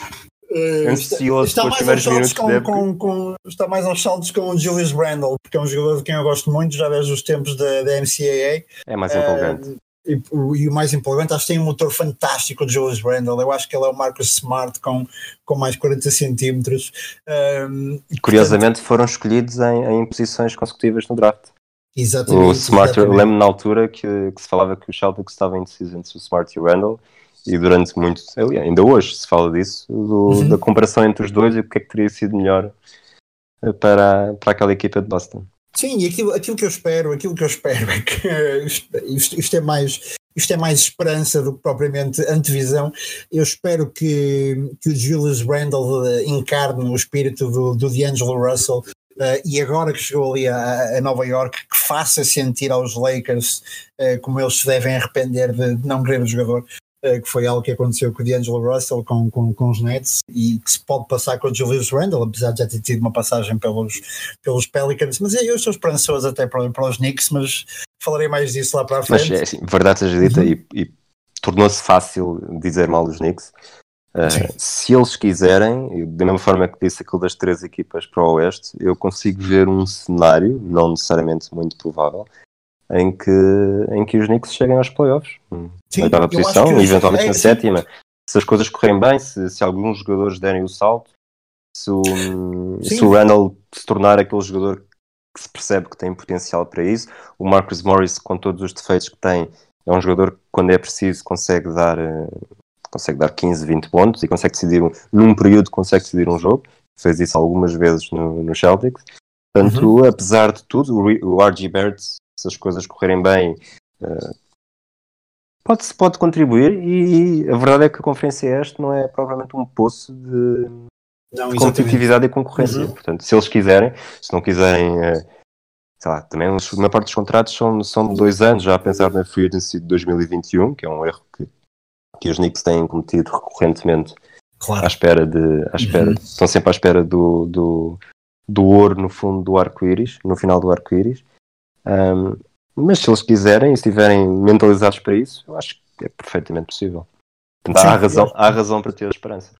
Uh, ansioso está, está mais aos com, com, com, está mais aos saltos com o Julius Randle, porque é um jogador de quem eu gosto muito, já vejo os tempos da, da NCAA. É mais empolgante. Uh, e, e, o mais empolgante, acho que tem um motor fantástico de Julius Randle. Eu acho que ele é o Marcus Smart com, com mais 40 centímetros. Um, Curiosamente, portanto, foram escolhidos em, em posições consecutivas no draft. Exatamente. O Smart, eu lembro na altura que, que se falava que o Celtics estava indeciso entre o Smart e o Randle e durante muito, ainda hoje se fala disso, do, uhum. da comparação entre os dois e o que é que teria sido melhor eh, para, para aquela equipa de Boston. Sim, e aquilo, aquilo que eu espero, aquilo que eu espero é que [laughs] isto, isto, é mais isto é mais esperança do que propriamente antevisão. Eu espero que, que o Julius Randle eh, encarne o espírito do, do D'Angelo Russell Uh, e agora que chegou ali a, a, Nova York, que faça sentir aos Lakers uh, como eles se devem arrepender de, de não querer o jogador, que foi algo que aconteceu com o D'Angelo Russell com, com, com os Nets e que se pode passar com o Julius Randle, apesar de já ter tido uma passagem pelos, pelos Pelicans, mas eu estou esperançoso até para, para os Knicks, mas falarei mais disso lá para a frente. Mas, é assim, verdade seja dita, uhum. e, e tornou-se fácil dizer mal os Knicks, Uh, se eles quiserem, da mesma forma que disse aquilo das três equipas para o Oeste, eu consigo ver um cenário, não necessariamente muito provável, em que, em que os Knicks cheguem aos playoffs. Sim, na oitava posição, e eventualmente é, na sétima. Se as coisas correrem bem, se, se alguns jogadores derem o salto, se o, se o Randall se tornar aquele jogador que se percebe que tem potencial para isso, o Marcus Morris, com todos os defeitos que tem, é um jogador que, quando é preciso, consegue dar eh, consegue dar 15, 20 pontos e consegue decidir, um, num período, consegue decidir um jogo. Fez isso algumas vezes no, no Celtics. Portanto, uhum. apesar de tudo, o, o RG Barrett, se as coisas correrem bem, uh, pode, pode contribuir. E, e, a verdade é que a Conferência Este não é provavelmente um poço de, não, de competitividade e concorrência. Uhum. Portanto, se eles quiserem, se não quiserem. Uh, sei lá, também a maior parte dos contratos são, são de dois anos, já a pensar na Free Agency de 2021, que é um erro que que os Knicks têm cometido recorrentemente claro. à espera de. À espera, uhum. Estão sempre à espera do, do, do ouro no fundo do arco-íris, no final do arco-íris. Um, mas se eles quiserem e estiverem mentalizados para isso, eu acho que é perfeitamente possível. Portanto, há, razão, há razão para ter esperança.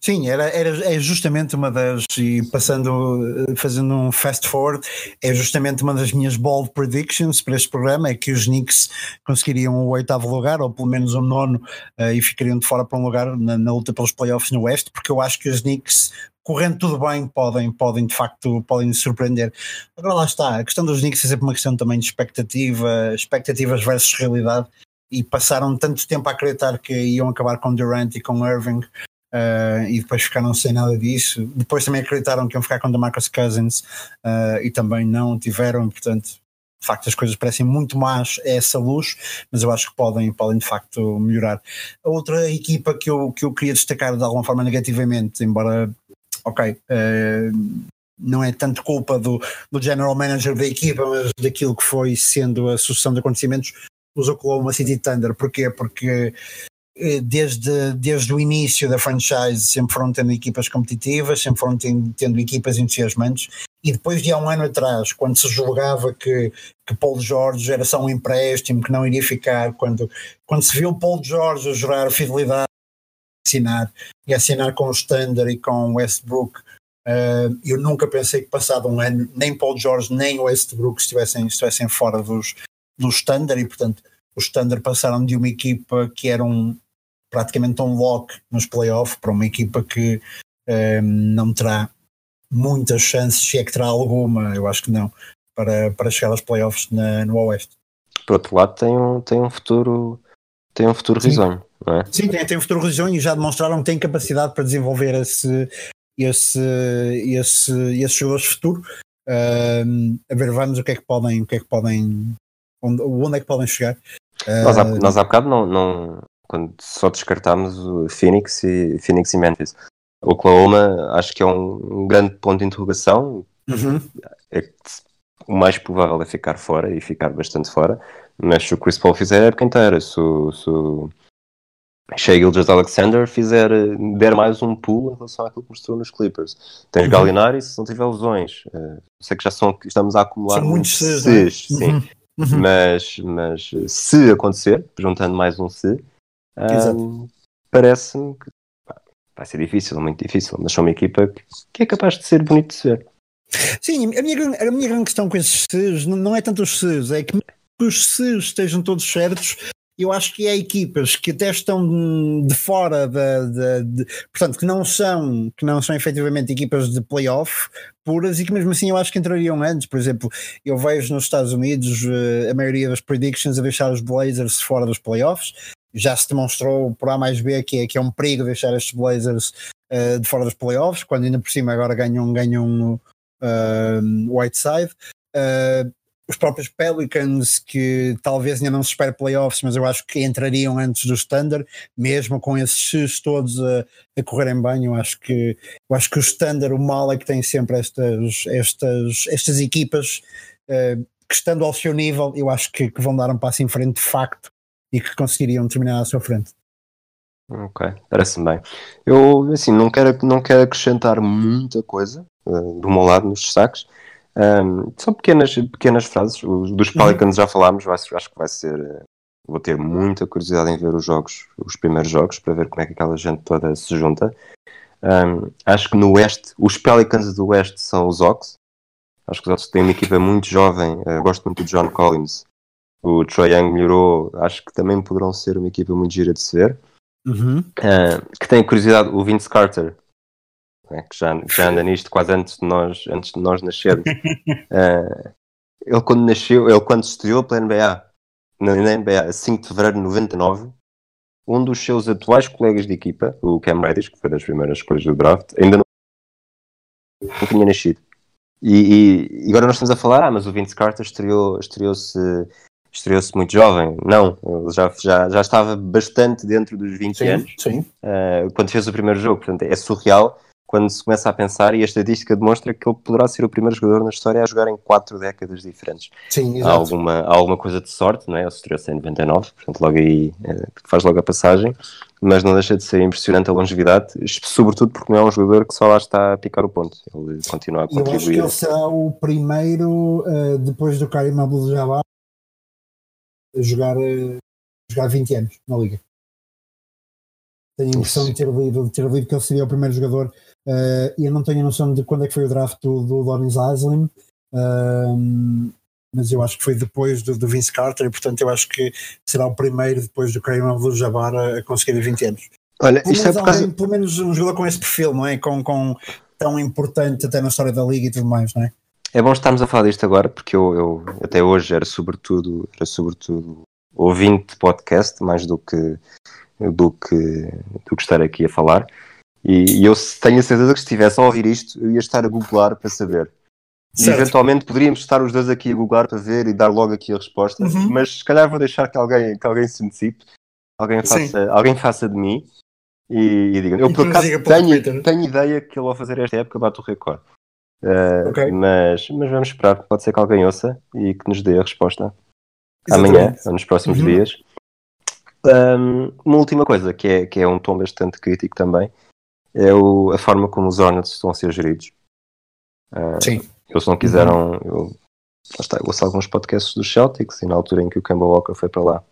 Sim, era, era, é justamente uma das, e passando, fazendo um fast forward, é justamente uma das minhas bold predictions para este programa, é que os Knicks conseguiriam o oitavo lugar, ou pelo menos o nono, uh, e ficariam de fora para um lugar na, na luta pelos playoffs no Oeste, porque eu acho que os Knicks correndo tudo bem, podem, podem de facto podem surpreender. Agora lá está, a questão dos Knicks é sempre uma questão também de expectativa, expectativas versus realidade, e passaram tanto tempo a acreditar que iam acabar com Durant e com Irving, Uh, e depois ficaram sem nada disso. Depois também acreditaram que iam ficar com DeMarcus Cousins uh, e também não tiveram, portanto, de facto as coisas parecem muito más a essa luz, mas eu acho que podem, podem de facto melhorar. A outra equipa que eu, que eu queria destacar de alguma forma negativamente, embora, ok, uh, não é tanto culpa do, do general manager da equipa, mas daquilo que foi sendo a sucessão de acontecimentos, os Oklahoma City Thunder. Porquê? Porque eh, desde, desde o início da franchise sempre foram tendo equipas competitivas, sempre foram tendo, tendo equipas entusiasmantes e depois de há um ano atrás, quando se julgava que, que Paul George era só um empréstimo, que não iria ficar, quando, quando se viu Paul George a jurar fidelidade, assinar e assinar com o Standard e com o Westbrook, uh, eu nunca pensei que passado um ano nem Paul George nem o Westbrook estivessem, estivessem fora dos, do Standard e portanto os Standard passaram de uma equipa que era um, praticamente um lock nos playoffs para uma equipa que ehm, não terá muitas chances, se é que terá alguma, eu acho que não, para, para chegar aos playoffs na, no Oeste. Por outro lado, tem um, tem um futuro tem um futuro Sim. risonho, é? Sim, tem, tem um futuro risonho e já demonstraram que têm capacidade para desenvolver esse, esse, esse, esse jogadores de futuro. Uh, a ver, vamos o que é que podem, o que é que podem, onde, onde é que podem chegar. Uh, nós, há, nós há bocado não, não, quando só descartámos o Phoenix e, Phoenix e Memphis. Oklahoma acho que é um, grande ponto de interrogação. Uhum. É o mais provável é ficar fora e ficar bastante fora. Mas se o Chris Paul fizer a época inteira, se o, se o Shea Gilgis Alexander fizer, der mais um pulo em relação àquilo que mostrou nos Clippers. Tens uhum. Gallinari se não tiver lesões. Uh, sei que já são, estamos a acumular são muitos Cs, sim. Uhum. Uhum. Mas, mas se acontecer, juntando mais um se, um, Parece-me que pá, vai ser difícil, muito difícil, mas são uma equipa que, que é capaz de ser bonito de ser. Sim, a minha, a minha grande questão com esses SES não, é tanto os SES, é que os SES estejam todos certos eu acho que há equipas que até estão de fora da, de, de, portanto, que não são, que não são efetivamente equipas de playoff puras e que mesmo assim eu acho que entrariam antes. Por exemplo, eu vejo nos Estados Unidos uh, a maioria das predictions a deixar os Blazers fora dos playoffs já se demonstrou por A mais B que é, que é um perigo deixar estes Blazers uh, de fora dos playoffs, quando ainda por cima agora ganham, ganham uh, Whiteside. Uh, os próprios Pelicans, que talvez ainda não se espere playoffs, mas eu acho que entrariam antes do Standard, mesmo com esses todos a, a, correrem bem, eu acho que eu acho que o Standard, o mal é que tem sempre estas, estas, estas equipas uh, que estando ao seu nível, eu acho que, que vão dar um passo em frente de facto e que conseguiriam terminar à sua frente. Ok, parece-me bem. Eu, assim, não quero, não quero acrescentar muita coisa uh, do meu lado nos destaques. Um, são pequenas, pequenas frases. Os, dos uhum. Pelicans já falámos, acho, que vai ser. Eh, vou ter muita curiosidade em ver os jogos, os primeiros jogos, para ver como é que aquela gente toda se junta. Um, acho que no Oeste, os Pelicans do Oeste são os Ox. Acho que os Ox têm uma equipa muito jovem. Uh, gosto muito do John Collins. O Troy Young melhorou. Acho que também poderão ser uma equipa muito gira de se ver. Uhum. Uh, que tem curiosidade, o Vince Carter, né, que já, já anda nisto quase antes de nós, antes de nós nascermos. uh, [laughs] ele quando nasceu, ele quando estreou pela NBA, na, NBA, a 5 de fevereiro de 99, um dos seus atuais colegas de equipa, o Cam Reddish, que foi das primeiras escolhas do draft, ainda não, não tinha nascido. E, e, agora nós estamos a falar, ah, mas o Vince Carter estreou-se estreou estreou-se muito jovem. Não, ele já, já, já estava bastante dentro dos 20 sim, anos sim. Uh, quando fez o primeiro jogo. Portanto, é surreal quando se começa a pensar e a estatística demonstra que ele poderá ser o primeiro jogador na história a jogar em quatro décadas diferentes. Sim, exato. Há alguma, há alguma coisa de sorte, não é? Ele estreou-se em 99, portanto logo aí é, faz logo a passagem, mas não deixa de ser impressionante a longevidade, sobretudo porque não é um jogador que só lá está a picar o ponto. Ele continua a contribuir. Eu acho que ele será o primeiro, uh, depois do Karim Abdul-Jabbar, a jogar, a jogar 20 anos na Liga. Tenho a impressão de ter lido, de ter lido que ele seria o primeiro jogador uh, eu não tenho a noção de quando é que foi o draft do, do Donis uh, mas eu acho que foi depois do, do, Vince Carter e portanto eu acho que será o primeiro depois do Kareem Abdul-Jabbar a, a conseguir 20 anos. Olha, pelo, menos, é causa... alguém, pelo menos um jogador com esse perfil, não é? Com, com tão importante até na história da liga e tudo mais, não é? É bom estarmos a falar disto agora, porque eu, eu até hoje era sobretudo, era sobretudo ouvinte de podcast, mais do que, do que, do que estar aqui a falar. E, e eu tenho a certeza que se estivesse a ouvir isto, eu ia estar a googlar para saber. E eventualmente poderíamos estar os dois aqui a googlar para ver e dar logo aqui a resposta, uhum. mas se calhar vou deixar que alguém, que alguém se antecipe, alguém faça, alguém faça de mim e, e diga. Eu por acaso tenho, tenho ideia que ele ao fazer esta época bate o recorde. Uh, okay. mas, mas vamos esperar, pode ser que alguém ouça e que nos dê a resposta Exatamente. amanhã ou nos próximos uhum. dias. Um, uma última coisa que é, que é um tom bastante crítico também é o, a forma como os Hornets estão a ser geridos. Uh, Sim. Eles não quiseram. Uhum. Eu, está, eu ouço alguns podcasts dos Celtics e na altura em que o Kemba Walker foi para lá,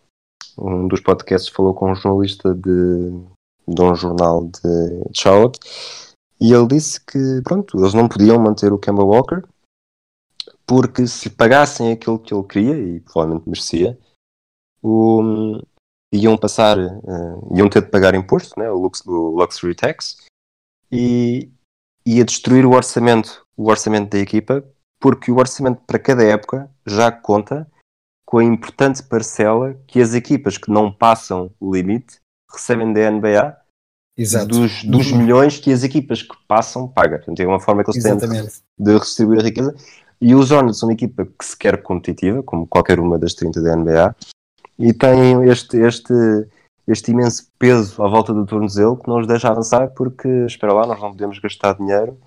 um dos podcasts falou com um jornalista de, de um jornal de Charlotte e ele disse que, pronto, eles não podiam manter o Kemba Walker porque se pagassem aquilo que ele queria, e provavelmente merecia, o, iam passar, uh, iam ter de pagar imposto, né, o, lux, o Luxury Tax, e ia destruir o orçamento, o orçamento da equipa, porque o orçamento para cada época já conta com a importante parcela que as equipas que não passam o limite recebem da NBA Exato. dos, dos uhum. milhões que as equipas que passam pagam. Portanto, é uma forma que eles têm de, de redistribuir a riqueza. E os Hornets são uma equipa que se quer competitiva, como qualquer uma das 30 da NBA, e têm este, este, este imenso peso à volta do tornozelo que não os deixa avançar porque, espera lá, nós não podemos gastar dinheiro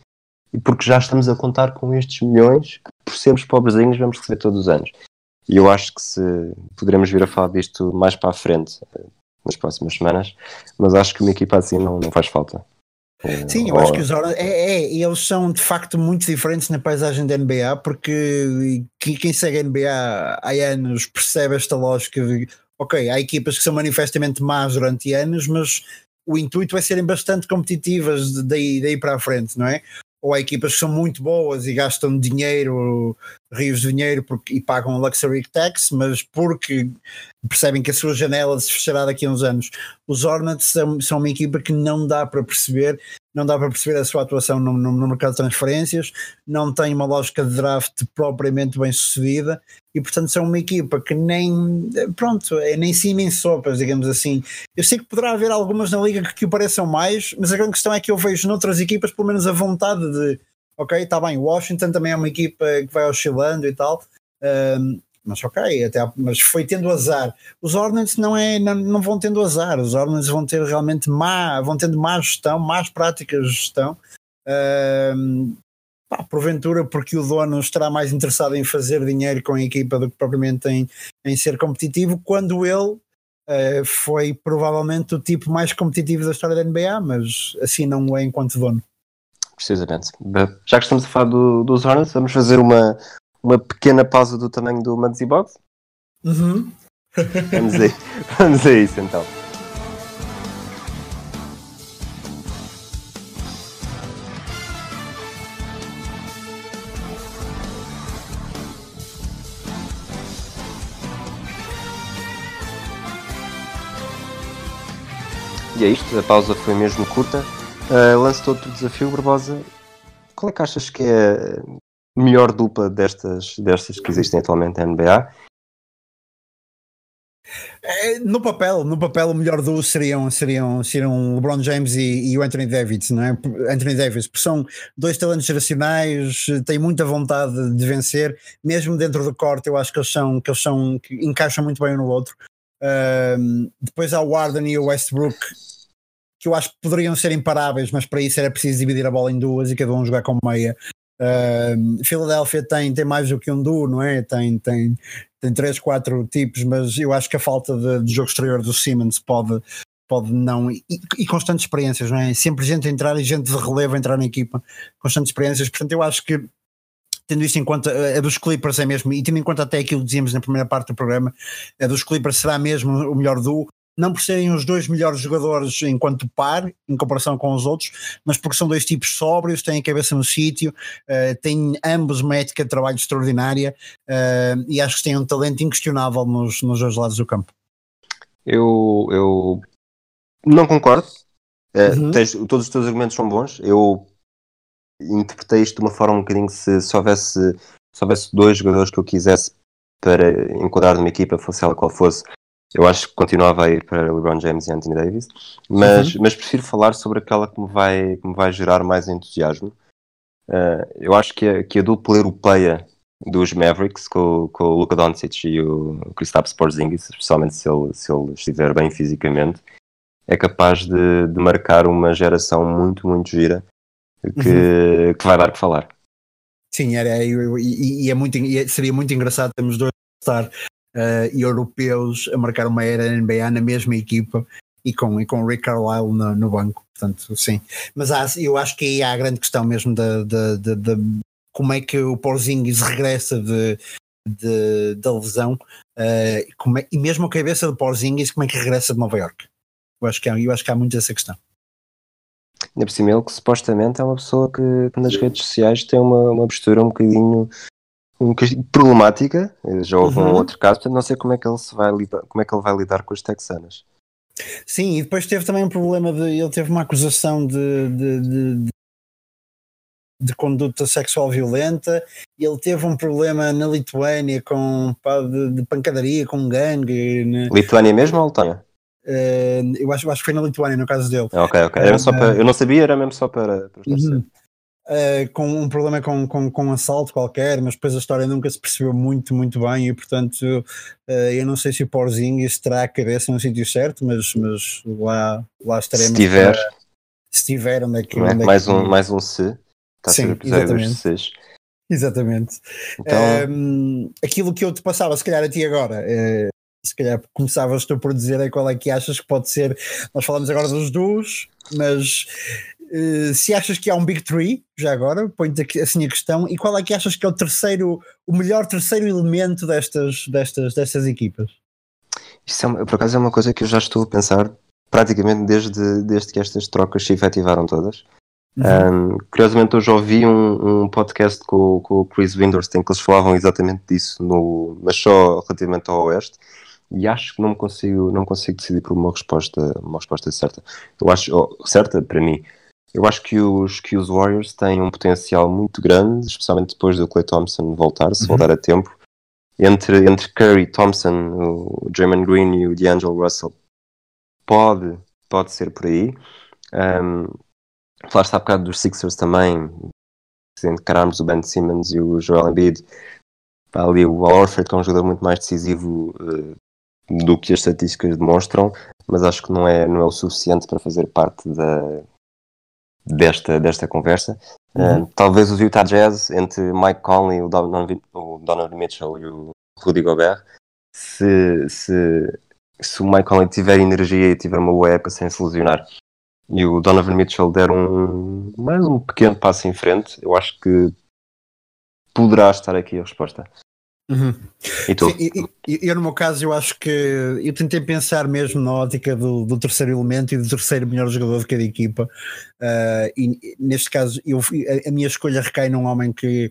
e porque já estamos a contar com estes milhões que, por sermos pobrezinhos, vamos receber todos os anos. E eu acho que se poderemos vir a falar disto mais para a frente, nas próximas semanas, mas acho que uma equipa assim não, não faz falta. Sim, eu acho que os Hornets, é, é, eles são de facto muito diferentes na paisagem da NBA, porque quem segue a NBA há anos percebe esta lógica de, ok, há equipas que são manifestamente más durante anos, mas o intuito é serem bastante competitivas daí, daí para a frente, não é? ou há equipas que são muito boas e gastam dinheiro, rios de dinheiro porque, e pagam luxury tax, mas porque percebem que a sua janela se fechará daqui a uns anos. Os Hornets são, são uma equipa que não dá para perceber, não dá para perceber a sua atuação no, no, no mercado de transferências, não tem uma lógica de draft propriamente bem sucedida e portanto são uma equipa que nem pronto, é nem sim nem sopas, digamos assim. Eu sei que poderá haver algumas na liga que, que o pareçam mais, mas a grande questão é que eu vejo noutras equipas pelo menos a vontade de ok, está bem, Washington também é uma equipa que vai oscilando e tal. Um, mas ok, até, mas foi tendo azar. Os Hornets não, é, não, não vão tendo azar, os Hornets vão ter realmente má, vão tendo má gestão, más práticas de gestão. Uh, pá, porventura porque o dono estará mais interessado em fazer dinheiro com a equipa do que propriamente em, em ser competitivo, quando ele uh, foi provavelmente o tipo mais competitivo da história da NBA, mas assim não é enquanto dono. Precisamente. Já que estamos a falar do, dos Hornets, vamos fazer uma, uma pequena pausa do tamanho do Muggsy Box? Uhum. [laughs] vamos, a, vamos a isso então. E é isto, a pausa foi mesmo curta. Uh, lance todo o desafio, Barbosa. Qual é que achas que é a melhor dupla destas, destas que existem atualmente na NBA? É, no papel, no papel o melhor duo seriam, seriam, seriam LeBron James e, e, o Anthony Davis, não é? Anthony Davis, porque são dois talentos geracionais, têm muita vontade de vencer, mesmo dentro do corte, eu acho que eles são, que eles são, que encaixam muito bem um no outro. Depois há o Warden e o Westbrook, que eu acho que poderiam ser imparáveis, mas para isso era preciso dividir a bola em duas e cada um jogar com meia. Uh, Filadélfia tem, tem mais do que um duo, não é? Tem, tem, tem três, quatro tipos, mas eu acho que a falta de, de jogo exterior do Simmons pode, pode não. E, e, constantes experiências, não é? Sempre gente entrar e gente de relevo entrar na equipa, constantes experiências. Portanto, eu acho que tendo isso em conta, a dos Clippers é mesmo, e tendo em conta até aquilo que dizíamos na primeira parte do programa, a dos Clippers será mesmo o melhor duo, não por serem os dois melhores jogadores enquanto par, em comparação com os outros, mas porque são dois tipos sóbrios, têm a cabeça no sítio, uh, têm ambos uma ética de trabalho extraordinária uh, e acho que têm um talento inquestionável nos, nos dois lados do campo. Eu, eu não concordo. Uh, uhum. tens, todos os teus argumentos são bons. Eu interpretei isto de uma forma um bocadinho se, se, houvesse, se houvesse dois jogadores que eu quisesse para enquadrar numa equipa, fosse ela qual fosse, eu acho que continuava a ir para LeBron James e Anthony Davis, mas, uhum. mas prefiro falar sobre aquela que me vai, que me vai gerar mais entusiasmo. Uh, eu acho que a, que a dupla europeia dos Mavericks com, com o Luka Doncic e o Kristaps Porzingis, especialmente se ele, se ele estiver bem fisicamente, é capaz de, de marcar uma geração muito, muito gira que, uhum. que vai dar que falar. Sim, era, e, e, e é muito, e seria muito engraçado termos dois estar uh, europeus a marcar uma era NBA na mesma equipa e com, e com Rick Carlisle no, no banco. Portanto, sim. Mas há, eu acho que aí há a grande questão mesmo de, de, de, de como é que o Porzingis regressa de, de, da lesão uh, é, e mesmo a cabeça do Porzingis como é que regressa de Nova York. Eu acho que há, eu acho que há muito essa questão. Ainda por cima, ele que supostamente é uma pessoa que, nas redes sociais tem uma, uma postura um bocadinho, um problemática. Já houve uhum. um outro caso, portanto não sei como é que ele se vai lidar, como é que ele vai lidar com as texanas. Sim, e depois teve também um problema de ele teve uma acusação de, de, de, de conduta sexual violenta, ele teve um problema na Lituânia com pá, de, de pancadaria com um gangue. Né? Lituânia mesmo ou Letónia? Uh, eu acho, acho que foi na Lituânia, no caso dele. Ok, ok. Era só para, eu não sabia, era mesmo só para, para uhum. Uh, com um problema com, com, com um assalto qualquer, mas depois a história nunca se percebeu muito, muito bem e portanto uh, eu não sei se o Porzinho terá a cabeça no sítio certo, mas, mas lá, lá estaremos. Se tiver. Para, se tiver, onde é que. É? Onde é mais, que... um, mais um se. Está Sim, exatamente. Exatamente. Então... Um, aquilo que eu te passava, se calhar a ti agora, se calhar começavas tu por dizer aí qual é que achas que pode ser. Nós falamos agora dos duos, mas uh, se achas que há um Big Three, já agora, põe-te assim a questão, e qual é que achas que é o terceiro, o melhor terceiro elemento destas, destas, destas equipas? Isso é, por acaso é uma coisa que eu já estou a pensar praticamente desde, desde que estas trocas se efetivaram todas. Uhum. Um, curiosamente, hoje ouvi um, um podcast com, com o Chris Windhorst em que eles falavam exatamente disso, no, mas só relativamente ao Oeste e acho que não consigo, não consigo decidir por uma resposta, uma resposta certa. Eu acho, oh, certa para mim, eu acho que os, que os Warriors têm um potencial muito grande, especialmente depois do Clay Thompson voltar, se uhum. voltar a tempo. Entre, entre Curry, Thompson, o Draymond Green e o D'Angelo Russell, pode, pode ser por aí. Um, falaste há bocado dos Sixers também, se encararmos o Ben Simmons e o Joel Embiid, ali o Al Horford, que é um jogador muito mais decisivo uh, do que as estatísticas demonstram, mas acho que não é, não é o suficiente para fazer parte da, desta, desta conversa. Uhum. Uh, talvez os Utah Jazz, entre Mike Conley, o Donovan, o Donovan Mitchell e o Rudy Gobert, se, se se o Mike Conley tiver energia e tiver uma boa época sem se lesionar e o Donovan Mitchell der um mais um pequeno passo em frente, eu acho que poderá estar aqui a resposta. Uhum. E? Sim, eu, no meu caso, eu acho que eu tentei pensar mesmo na ótica do, do terceiro elemento e do terceiro melhor jogador de cada equipa. Uh, e neste caso, eu, a, a, minha escolha recai num homem que,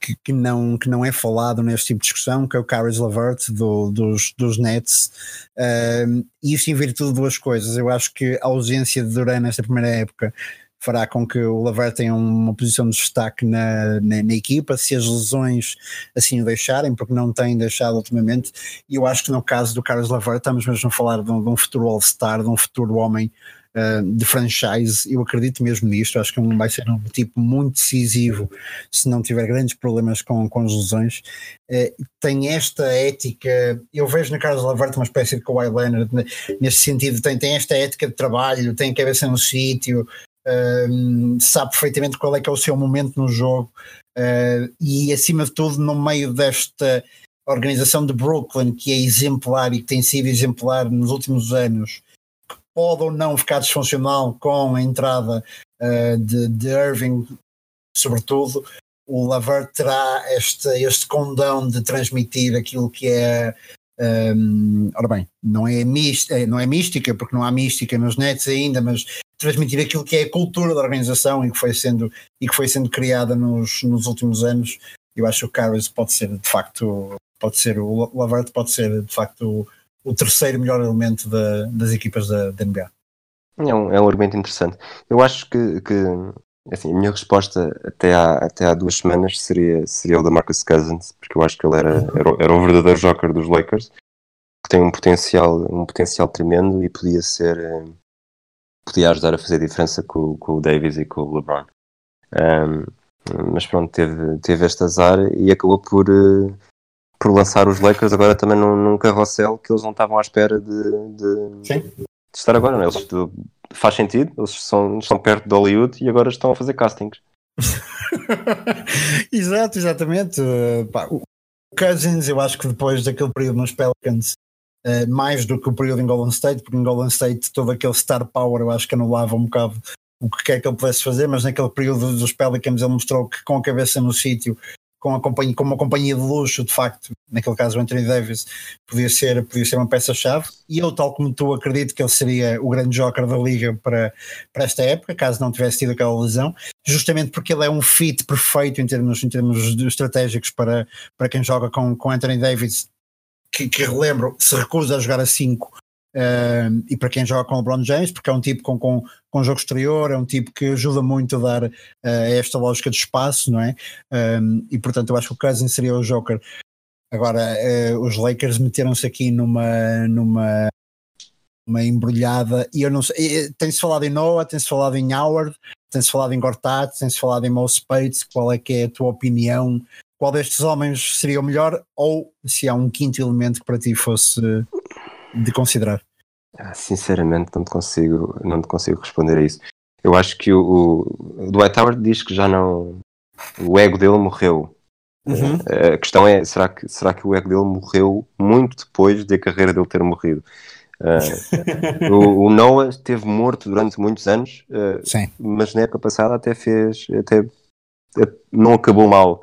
que, que, não, que não é falado neste tipo de discussão, que é o Caris Lavert do, dos, dos Nets. Uh, e isso em virtude de duas coisas. Eu acho que a ausência de Duran nesta primeira época fará com que o Laver tenha uma posição de destaque na, na, na, equipa, se as lesões assim o deixarem, porque não têm deixado ultimamente. E eu acho que no caso do Carlos Laver, estamos mesmo a falar de um, de um futuro All-Star, de um futuro homem uh, de franchise. Eu acredito mesmo nisto. Acho que vai ser um tipo muito decisivo se não tiver grandes problemas com, com as lesões. Uh, tem esta ética, eu vejo na Carlos Lavert uma espécie de Kawhi Leonard, neste sentido, tem, tem esta ética de trabalho, tem cabeça no sítio, sabe perfeitamente qual é que é o seu momento no jogo uh, e acima de tudo no meio desta organização de Brooklyn que é exemplar e que tem sido exemplar nos últimos anos que pode ou não ficar disfuncional com a entrada uh, de, de Irving sobretudo o Laver terá este, este condão de transmitir aquilo que é um, ora bem, não é, mística, não é mística, porque não há mística nos nets ainda, mas transmitir aquilo que é a cultura da organização e que foi sendo, e que foi sendo criada nos, nos últimos anos. Eu acho que o Carlos pode ser de facto, pode ser, o Lavert pode ser de facto o, o terceiro melhor elemento da, das equipas da, da NBA. É um, é um argumento interessante. Eu acho que, que assim, a minha resposta até há, até há duas semanas seria, seria o da Marcus Cousins, porque eu acho que ele era, era, era o verdadeiro joker dos Lakers, que tem um potencial, um potencial tremendo e podia ser, eh, podia ajudar a fazer diferença com, com o Davis e com o LeBron. Um, mas pronto, teve, teve este azar e acabou por, uh, por lançar os Lakers agora também num, num carrossel que eles não estavam à espera de, de, de estar agora. Não? É? Eles, faz sentido, eles são, estão perto de Hollywood e agora estão a fazer castings. [laughs] Exato, exatamente. Uh, pá, o Cousins, eu acho que depois daquele período nos Pelicans Uh, mais do que o período em Golden State, porque em Golden State todo aquele star power eu acho que anulava um bocado o que quer que ele pudesse fazer, mas naquele período dos Pelicans ele mostrou que com a cabeça no sítio, com, a companhia, com uma companhia de luxo, de facto, naquele caso o Anthony Davis, podia ser, podia ser uma peça-chave. E eu, tal como tu, acredito que ele seria o grande joker da liga para, para esta época, caso não tivesse tido aquela lesão, justamente porque ele é um fit perfeito em termos, em termos estratégicos para, para quem joga com, com Anthony Davis que, que relembro, se recusa a jogar a 5 uh, e para quem joga com o LeBron James, porque é um tipo com, com, com jogo exterior, é um tipo que ajuda muito a dar uh, esta lógica de espaço, não é? Um, e portanto eu acho que o Cousins seria o Joker. Agora, uh, os Lakers meteram-se aqui numa, numa uma embrulhada e eu não sei, tem-se falado em Noah, tem-se falado em Howard, tem-se falado em Gortat, tem-se falado em Mo Spates, qual é que é a tua opinião qual destes homens seria o melhor ou se há um quinto elemento que para ti fosse de considerar? Ah, sinceramente não te consigo não te consigo responder a isso. Eu acho que o, o Dwight Howard diz que já não o ego dele morreu. Uhum. A questão é, será que, será que o ego dele morreu muito depois de a carreira dele ter morrido? Uh, o, o, Noah esteve morto durante muitos anos, uh, mas na época passada até fez, até, não acabou mal.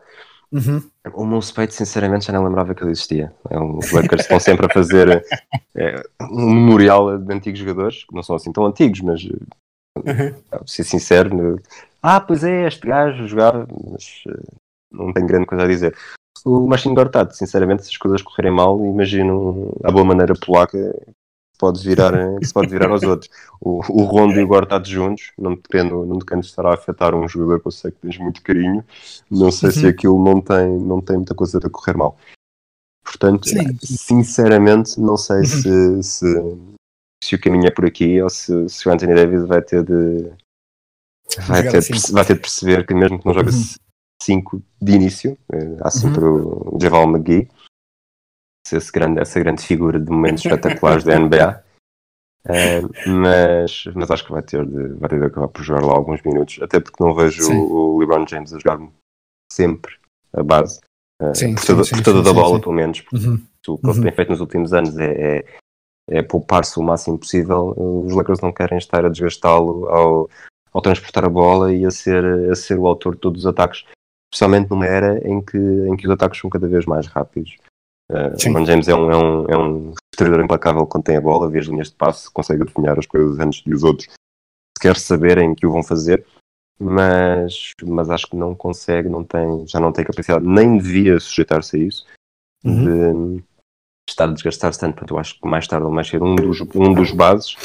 Uhum. O Moon Spade, sinceramente, já não lembrava que ele existia. É um, os Lakers estão sempre a fazer é, um memorial de antigos jogadores, que não são assim tão antigos, mas uhum. ser sincero, ah, pois é, este gajo jogava, mas uh, não tenho grande coisa a dizer. O Machine Gortat, sinceramente, se as coisas correrem mal, imagino a boa maneira polaca pode virar, que se pode virar aos outros. O, o Rondo e o Gortat juntos, não querendo, não querendo estar a afetar um jogador que eu sei que tens muito carinho, não sei uhum. se aquilo não tem, não tem muita coisa a correr mal. Portanto, Sim. sinceramente, não sei uhum. se, se, se, o caminho é por aqui ou se, se o Anthony Davis vai ter de. Vai ter, de, vai ter de perceber que mesmo que não jogue 5 uhum. de início, eh, há sempre uhum. o Javal McGee, esse grande, essa grande figura de momentos [laughs] espetaculares da NBA. Uh, mas, mas acho que vai ter, de, vai ter de acabar por jogar lá alguns minutos, até porque não vejo o, o LeBron James a jogar sempre a base, uh, sim, por, toda, sim, por toda sim, da bola, pelo menos. Porque uhum. o que ele uhum. tem feito nos últimos anos é, é, é poupar-se o máximo possível. Os Lakers não querem estar a desgastá-lo ao, ao transportar a bola e a ser, a ser o autor de todos os ataques, especialmente numa era em que, em que os ataques são cada vez mais rápidos. Uh, James é um, é um, é um implacável quando tem a bola, vê as linhas de passe, consegue adivinhar as coisas antes de os outros sequer saberem que o vão fazer, mas, mas acho que não consegue, não tem, já não tem capacidade, nem devia sujeitar-se a isso, uhum. de estar a desgastar-se tanto. Portanto, eu acho que mais tarde ou mais cedo, um dos, um dos bases,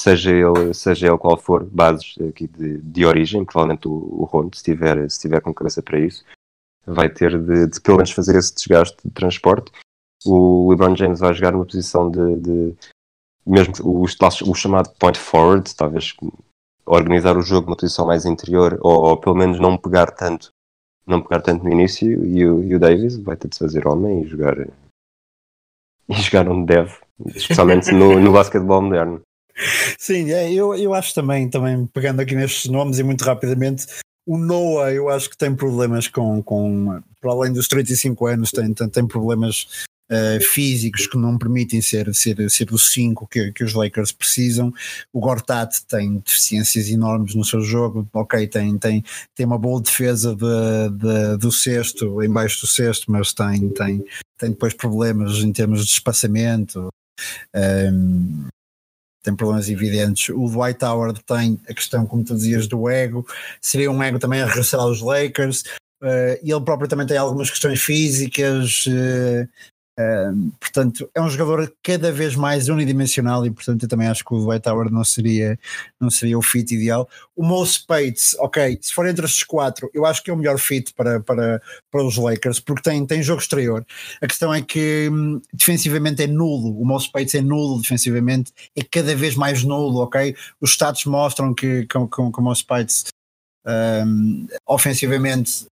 seja ele, seja ele qual for, bases aqui de, de origem, provavelmente o, o Ron, se tiver, se tiver com cabeça para isso, vai ter de, de pelo menos fazer esse desgaste de transporte. O LeBron James vai jogar numa posição de, de mesmo o, o, chamado point forward, talvez organizar o jogo numa posição mais interior, ou, ou, pelo menos não pegar tanto, não pegar tanto no início, e o, e o Davis vai ter de se fazer homem e jogar e jogar onde deve, especialmente no, no basquetebol moderno. Sim, é, eu, eu acho também, também pegando aqui nestes nomes e muito rapidamente, o Noah eu acho que tem problemas com, com para além dos 35 anos, tem, tem, tem problemas uh, físicos que não permitem ser, ser, ser o 5 que, que os Lakers precisam. O Gortat tem deficiências enormes no seu jogo, ok, tem, tem, tem uma boa defesa de, de, do sexto, embaixo do sexto, mas tem, tem, tem depois problemas em termos de espaçamento. Um, ehm, tem problemas evidentes. O Dwight Howard tem a questão, como tu dizias, do ego. Seria um ego também a regressar aos Lakers. Uh, ele próprio também tem algumas questões físicas. Uh, portanto, é um jogador cada vez mais unidimensional e, portanto, eu também acho que o Dwight Howard não seria, não seria o fit ideal. O Mo Spates, ok, se for entre estes quatro, eu acho que é o melhor fit para, para, para os Lakers, porque tem, tem jogo exterior. A questão é que hum, defensivamente é nulo, o Mo Spates é nulo defensivamente, é cada vez mais nulo, ok? Os status mostram que com, com, com o Mo Spates um, ofensivamente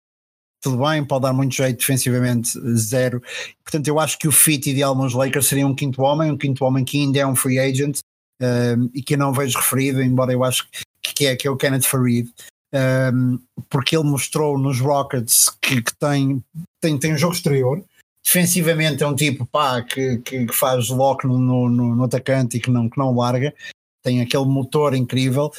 tudo bem, pode dar muito jeito defensivamente, zero. Portanto, eu acho que o fit ideal nos Lakers seria um quinto homem, um quinto homem que ainda é um free agent um, e que eu não vejo referido, embora eu acho que é, que é o Kenneth Farid. Um, porque ele mostrou nos Rockets que, que, tem, tem, tem um jogo exterior. Defensivamente é um tipo pá, que, que, faz lock no, no, no, atacante e que não, que não larga tem aquele motor incrível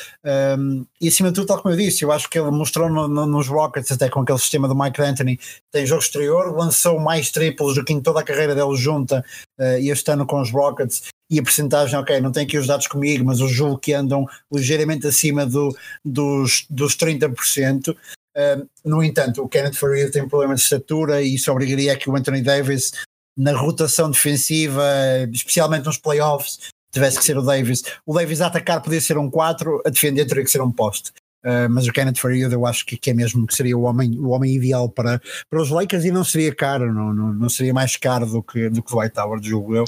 um, e acima de tudo, tal como eu disse, eu acho que ele mostrou no, no, nos Rockets, até com aquele sistema do Mike Anthony, tem jogo exterior, lançou mais triplos do que em toda a carreira dele junta uh, este ano com os Rockets e a percentagem, ok, não tenho aqui os dados comigo, mas eu julgo que andam ligeiramente acima do, dos, dos 30%. Uh, no entanto, o Kenneth Farid tem um problema de estatura e isso obrigaria que o Anthony Davis na rotação defensiva, especialmente nos playoffs, tivesse que ser o Davis. O Davis a atacar podia ser um 4, a defender teria que ser um poste. Uh, mas o Kenneth Farid eu acho que, que, é mesmo que seria o homem, o homem ideal para, para os Lakers e não seria caro, não, não, não seria mais caro do que, do que o White Tower, julgo eu.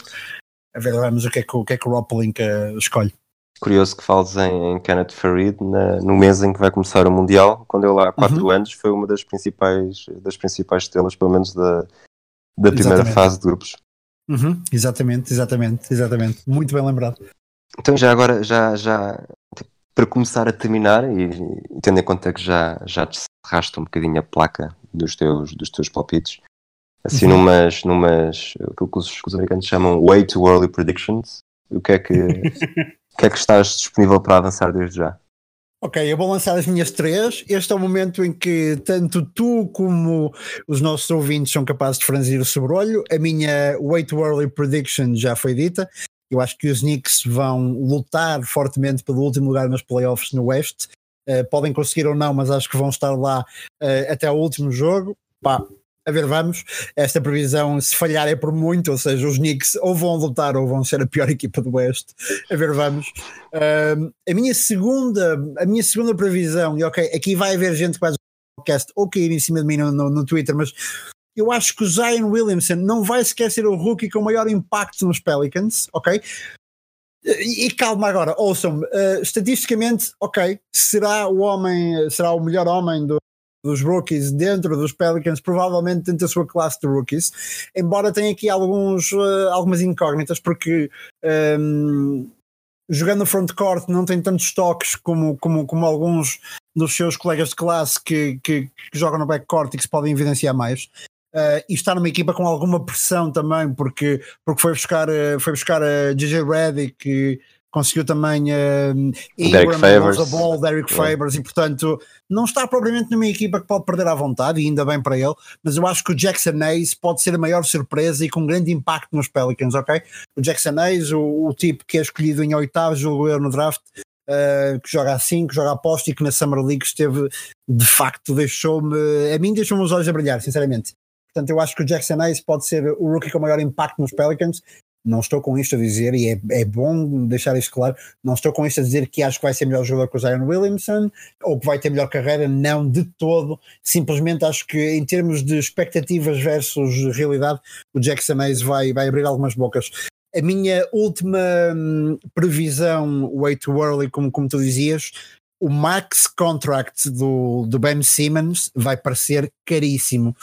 A ver, vamos o que é que o, que é que o Rob uh, escolhe. Curioso que fales em, em Kenneth Farid na, no mês em que vai começar o Mundial, quando ele há 4 uhum. anos foi uma das principais, das principais estrelas, pelo menos da, da primeira Exatamente. fase de grupos. Uhum, exatamente, exatamente, exatamente. Muito bem lembrado. Então já agora, já, já para começar a terminar, e, e tendo em conta que já, já te cerraste um bocadinho a placa dos teus, dos teus palpites, assim uhum. numas, numas aquilo que os, que os americanos chamam way too early predictions, o que é que, [laughs] o que é que estás disponível para avançar desde já? Ok, eu vou lançar as minhas três. Este é o momento em que tanto tu como os nossos ouvintes são capazes de franzir o sobrolho. A minha Wait Early Prediction já foi dita. Eu acho que os Knicks vão lutar fortemente pelo último lugar nos playoffs no Oeste. Uh, podem conseguir ou não, mas acho que vão estar lá uh, até o último jogo. Pá, a ver, vamos. Esta previsão, se falhar, é por muito, ou seja, os Knicks ou vão lutar ou vão ser a pior [laughs] equipa do Oeste. A ver, vamos. A minha segunda, a minha segunda previsão, e ok, aqui vai haver gente que faz o podcast ou cair em cima de mim no, no, no, Twitter, mas eu acho que o Zion Williamson não vai sequer ser o rookie com maior impacto nos Pelicans, ok? E, e calma agora, ouçam-me, uh, estatisticamente, ok, será o homem, será o melhor homem do, dos rookies dentro dos Pelicans, provavelmente dentro da sua classe de rookies, embora tenha aqui alguns, uh, algumas incógnitas, porque um, jogando no frontcourt não tem tantos toques como, como, como alguns dos seus colegas de classe que, que, que jogam no backcourt e que se podem evidenciar mais. uh, e está numa equipa com alguma pressão também, porque, porque foi buscar, uh, foi buscar a DJ Reddick, conseguiu também uh, Derek Favors, Ball, Derek Favors, e portanto não está propriamente numa equipa que pode perder à vontade, e ainda bem para ele, mas eu acho que o Jackson Hayes pode ser a maior surpresa e com grande impacto nos Pelicans, ok? O Jackson Hayes, o, o tipo que é escolhido em oitavo, julgo eu no draft, uh, que joga assim, que joga a posto e que na Summer League esteve, de facto, deixou-me, a mim deixou-me os olhos a brilhar, sinceramente. Portanto, eu acho que o Jackson Hayes pode ser o rookie com maior impacto nos Pelicans não estou com isto a dizer, e é, é bom deixar isto claro, não estou com isto a dizer que acho que vai ser melhor jogador que o Zion Williamson ou que vai ter melhor carreira, não de todo. Simplesmente acho que em termos de expectativas versus realidade, o Jackson Hayes vai, vai abrir algumas bocas. A minha última hum, previsão, way too early, como, como tu dizias, o max contract do, do Ben Simmons vai parecer caríssimo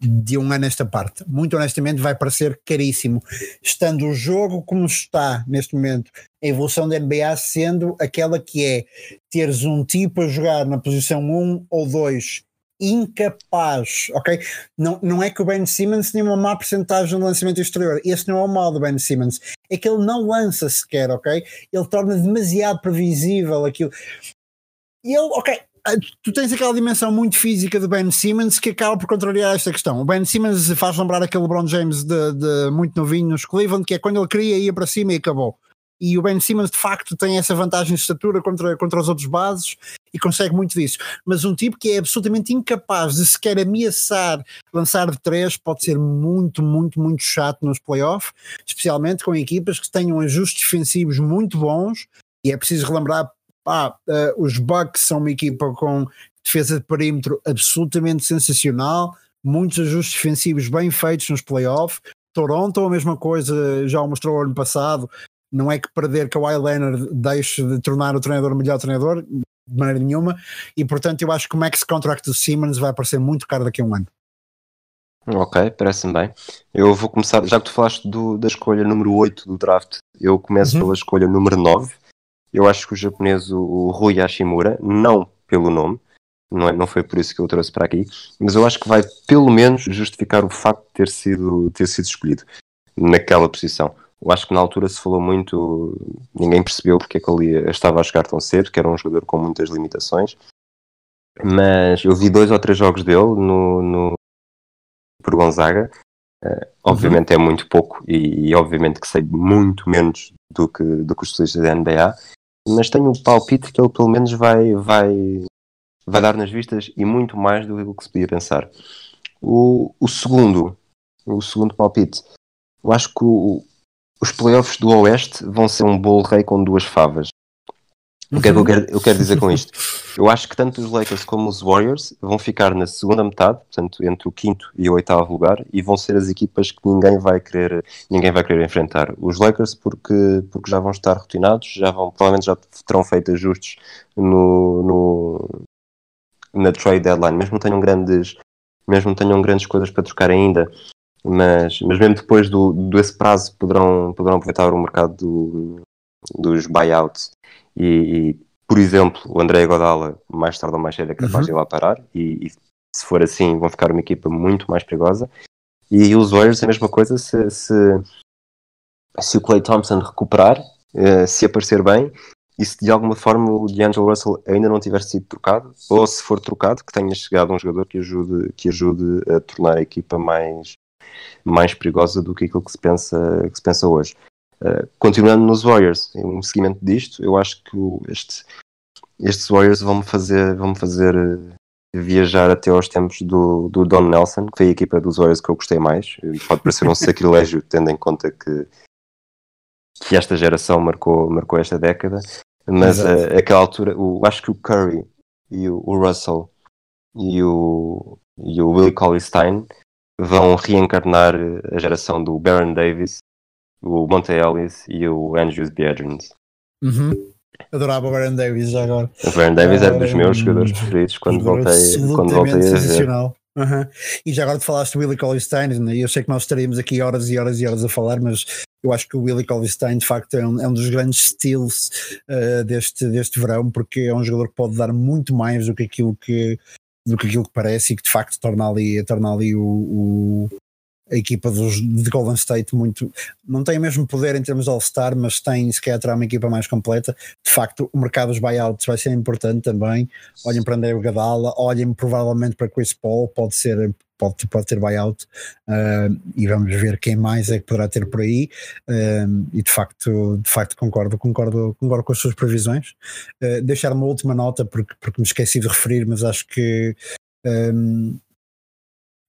de um ano esta parte. Muito honestamente, vai parecer caríssimo. Estando o jogo como está neste momento, a evolução da NBA sendo aquela que é teres um tipo a jogar na posição 1 ou 2 incapaz, ok? Não, não é que o Ben Simmons tenha uma má porcentagem de lançamento exterior, esse não é o mal do Ben Simmons, é que ele não lança sequer, ok? Ele torna demasiado previsível aquilo. E ele, ok, tu tens aquela dimensão muito física do Ben Simmons que acaba por contrariar esta questão. O Ben Simmons faz lembrar aquele LeBron James de, de, muito novinho nos Cleveland, que é quando ele queria ia para cima e acabou. E o Ben Simmons de facto tem essa vantagem de estatura contra, contra os outros bases e consegue muito disso. Mas um tipo que é absolutamente incapaz de sequer ameaçar lançar de três pode ser muito, muito, muito chato nos playoffs, especialmente com equipas que tenham ajustes defensivos muito bons. E é preciso relembrar ah, uh, os Bucks são uma equipa com defesa de perímetro absolutamente sensacional, muitos ajustes defensivos bem feitos nos playoffs. Toronto, a mesma coisa, já o mostrou ano passado. Não é que perder Kawhi Leonard deixe de tornar o treinador o melhor treinador, de maneira nenhuma, e portanto eu acho que o max contract do Simmons vai aparecer muito caro daqui a um ano. Ok, parece-me bem. Eu vou começar, já que tu falaste do, da escolha número 8 do draft, eu começo uhum. pela escolha número 9, eu acho que o japonês, o Rui Hashimura, não pelo nome, não, é, não foi por isso que eu o trouxe para aqui, mas eu acho que vai pelo menos justificar o facto de ter sido, ter sido escolhido naquela posição. Eu acho que na altura se falou muito, ninguém percebeu porque é que ele estava a chegar tão cedo, que era um jogador com muitas limitações, mas eu vi dois ou três jogos dele no, no por Gonzaga. Uh, obviamente uhum. é muito pouco e, e, obviamente que sei muito menos do que, do que os especialistas da NBA, mas tenho o palpite que ele pelo menos vai, vai, vai dar nas vistas e muito mais do que se podia pensar. O, o segundo, o segundo palpite, eu acho que o, os playoffs do Oeste vão ser um bolo rei com duas favas. O que é que eu quero, eu quero dizer com isto? [laughs] Eu acho que tanto os Lakers como os Warriors vão ficar na segunda metade, portanto, entre o quinto e o oitavo lugar, e vão ser as equipas que ninguém vai querer, ninguém vai querer enfrentar. Os Lakers porque, porque já vão estar rotinados, já vão, provavelmente já terão feito ajustes no, no, na trade deadline, mesmo tenham grandes, mesmo tenham grandes coisas para trocar ainda, mas, mas mesmo depois do, desse prazo poderão, poderão aproveitar o mercado do, dos buyouts e, e, por exemplo, o André Godala, mais tarde ou mais cedo, é capaz uhum. de ir lá parar. E, e, se for assim, vão ficar uma equipa muito mais perigosa. E os Warriors, a mesma coisa, se, se, se o Clay Thompson recuperar, uh, se aparecer bem, e se de alguma forma o D'Angelo Russell ainda não tiver sido trocado, ou se for trocado, que tenha chegado um jogador que ajude, que ajude a tornar a equipa mais, mais perigosa do que aquilo que se pensa, que se pensa hoje. Uh, continuando nos Warriors, em um seguimento disto, eu acho que o, este, estes Warriors vão-me fazer, vão fazer uh, viajar até aos tempos do, do Don Nelson, que foi a equipa dos Warriors que eu gostei mais. Pode parecer um [laughs] sacrilégio, tendo em conta que, que esta geração marcou, marcou esta década, mas uh, aquela altura, o, acho que o Curry e o, o Russell e o, e o Willie Colley Stein vão reencarnar a geração do Baron Davis o Monte Ellis e o Andrews Biedrins. Uhum. Adorava o Baron Davis já agora. O Baron Davis é um dos meus jogadores preferidos quando voltei, quando voltei a ver. Uhum. E já agora te falaste do Willie Colley Stein, né? eu sei que nós estaríamos aqui horas e horas e horas a falar, mas eu acho que o Willie Colley Stein de facto é um, é um dos grandes steals uh, deste, deste verão, porque é um jogador que pode dar muito mais do que aquilo que, do que aquilo que parece e que de facto torna ali, torna ali o, o a equipa dos, de Golden State muito não tem o mesmo poder em termos de All-Star, mas tem se calhar terá uma equipa mais completa. De facto, o mercado dos buyouts vai ser importante também. Olhem para André Gadala, olhem provavelmente para Chris Paul, pode ser pode, pode ter buyout uh, e vamos ver quem mais é que poderá ter por aí uh, e de facto, de facto concordo, concordo, concordo com as suas previsões. Uh, deixar uma última nota porque, porque me esqueci de referir, mas acho que um,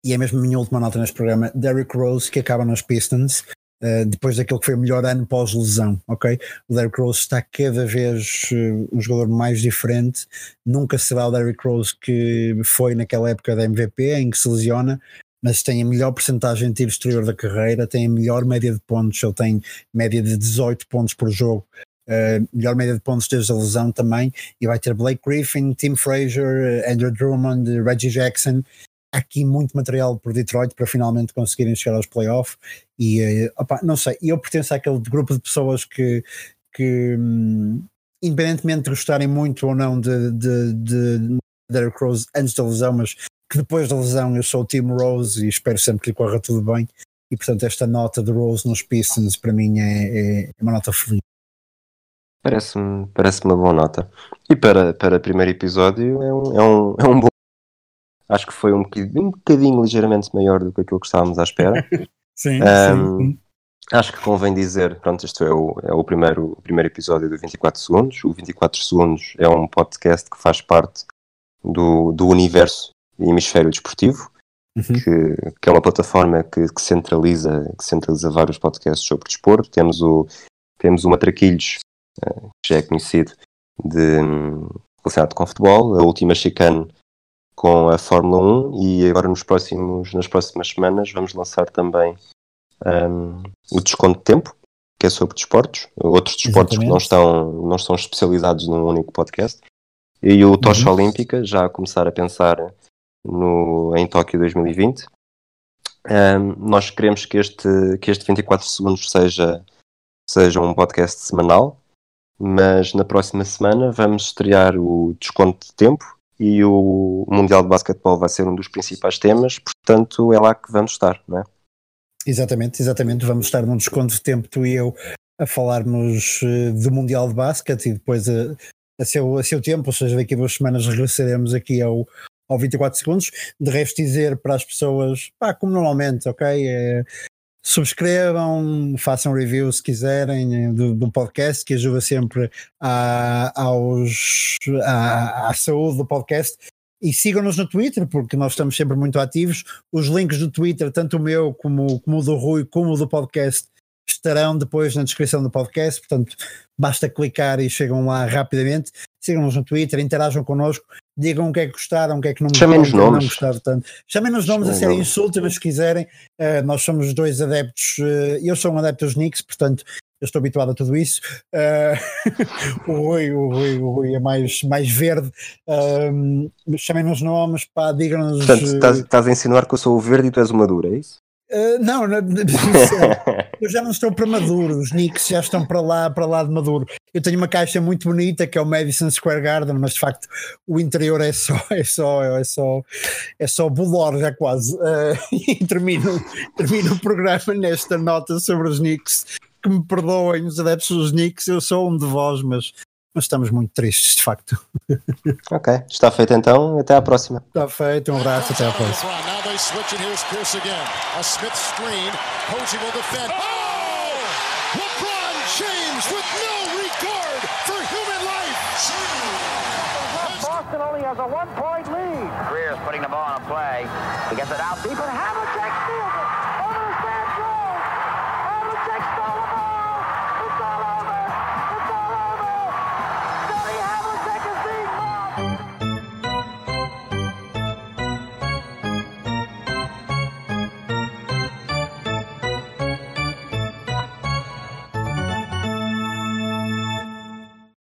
e é mesmo a minha última nota neste programa, Derrick Rose que acaba nos Pistons Uh, depois daquele que foi o melhor ano pós-lesão, ok? O Derrick Rose está cada vez uh, um jogador mais diferente, nunca será o Derrick Rose que foi naquela época da MVP, em que se lesiona, mas tem a melhor porcentagem de tiro exterior da carreira, tem a melhor média de pontos, ele tem média de 18 pontos por jogo, uh, melhor média de pontos desde a lesão também, e vai ter Blake Griffin, Tim Frazier, Andrew Drummond, Reggie Jackson, aqui muito material por Detroit para finalmente conseguirem chegar aos playoffs e eh, opa, não sei, eu pertenço àquele grupo de pessoas que, que hum, independentemente de gostarem muito ou não de, de, de Derrick Rose antes da lesão, mas que depois da lesão eu sou o Team Rose e espero sempre que lhe corra tudo bem e portanto esta nota de Rose nos Pistons para mim é, é uma nota feliz. Parece-me parece uma boa nota. E para, para primeiro episódio é um, é um, é um bom Acho que foi um bocadinho, um bocadinho ligeiramente maior do que aquilo que estávamos à espera. [laughs] sim, um, sim, Acho que convém dizer, pronto, este é o, é o primeiro, o primeiro episódio do 24 Segundos. O 24 Segundos é um podcast que faz parte do, do universo do hemisfério desportivo, uhum. que, que é uma plataforma que, que, centraliza, que centraliza vários podcasts sobre desporto. Temos o, temos o Matraquilhos, eh, que já é conhecido, de, relacionado com futebol. A última chicane com a Fórmula 1 e agora nos próximos, nas próximas semanas vamos lançar também um, o desconto de tempo, que é sobre desportos, outros desportos Exatamente. que não estão, não estão especializados num único podcast. E o Tocha uhum. Olímpica, já a começar a pensar no, em Tóquio 2020. Um, nós queremos que este, que este 24 segundos seja, seja um podcast semanal, mas na próxima semana vamos estrear o desconto de tempo, e o Mundial de Basquetebol vai ser um dos principais temas, portanto é lá que vamos estar, não é? Exatamente, exatamente. Vamos estar num desconto de tempo, tu e eu, a falarmos eh, do Mundial de Basquete e depois a, a, seu, a seu tempo, ou seja, daqui a duas semanas regressaremos aqui ao, ao 24 segundos. De resto, dizer para as pessoas, pá, como normalmente, ok? É, subscrevam, façam review se quiserem do, do podcast, que ajuda sempre a, aos, a, à saúde do podcast. E sigam-nos no Twitter, porque nós estamos sempre muito ativos. Os links do Twitter, tanto o meu como, como o do Rui, como o do podcast, estarão depois na descrição do podcast. Portanto, basta clicar e chegam lá rapidamente. Sigam-nos no Twitter, interajam connosco digam o que é que gostaram, o que é que não, Chamem-nos nomes. não gostaram tanto. Chamem-nos nomes a serem insultos, mas se quiserem. Uh, nós somos dois adeptos, uh, eu sou um adepto dos Knicks, portanto eu estou habituado a tudo isso. Uh, [laughs] o, Rui, o, Rui, o Rui é mais, mais verde. Chamem-nos nomes, pá, digam-nos. Portanto, estás, estás a insinuar que eu sou o verde e tu és o maduro, é isso? Uh, não, não [laughs] eu já não estou para maduro, os Knicks já estão para lá, para lá de maduro. Eu tenho uma caixa muito bonita que é o Madison Square Garden, mas de facto o interior é só, [laughs] é só, é só, é só bolor já quase. Uh, [laughs] e termino, termino o programa nesta nota sobre os Knicks. Que me perdoem os adeptos dos Knicks, eu sou um de vós, mas mas estamos muito tristes, de facto. Ok, está feito então, até à próxima. Está feito, um abraço, até à próxima. Boston only has a one-point lead. Greer's putting the ball on a play. He gets it out deep and Hamilton.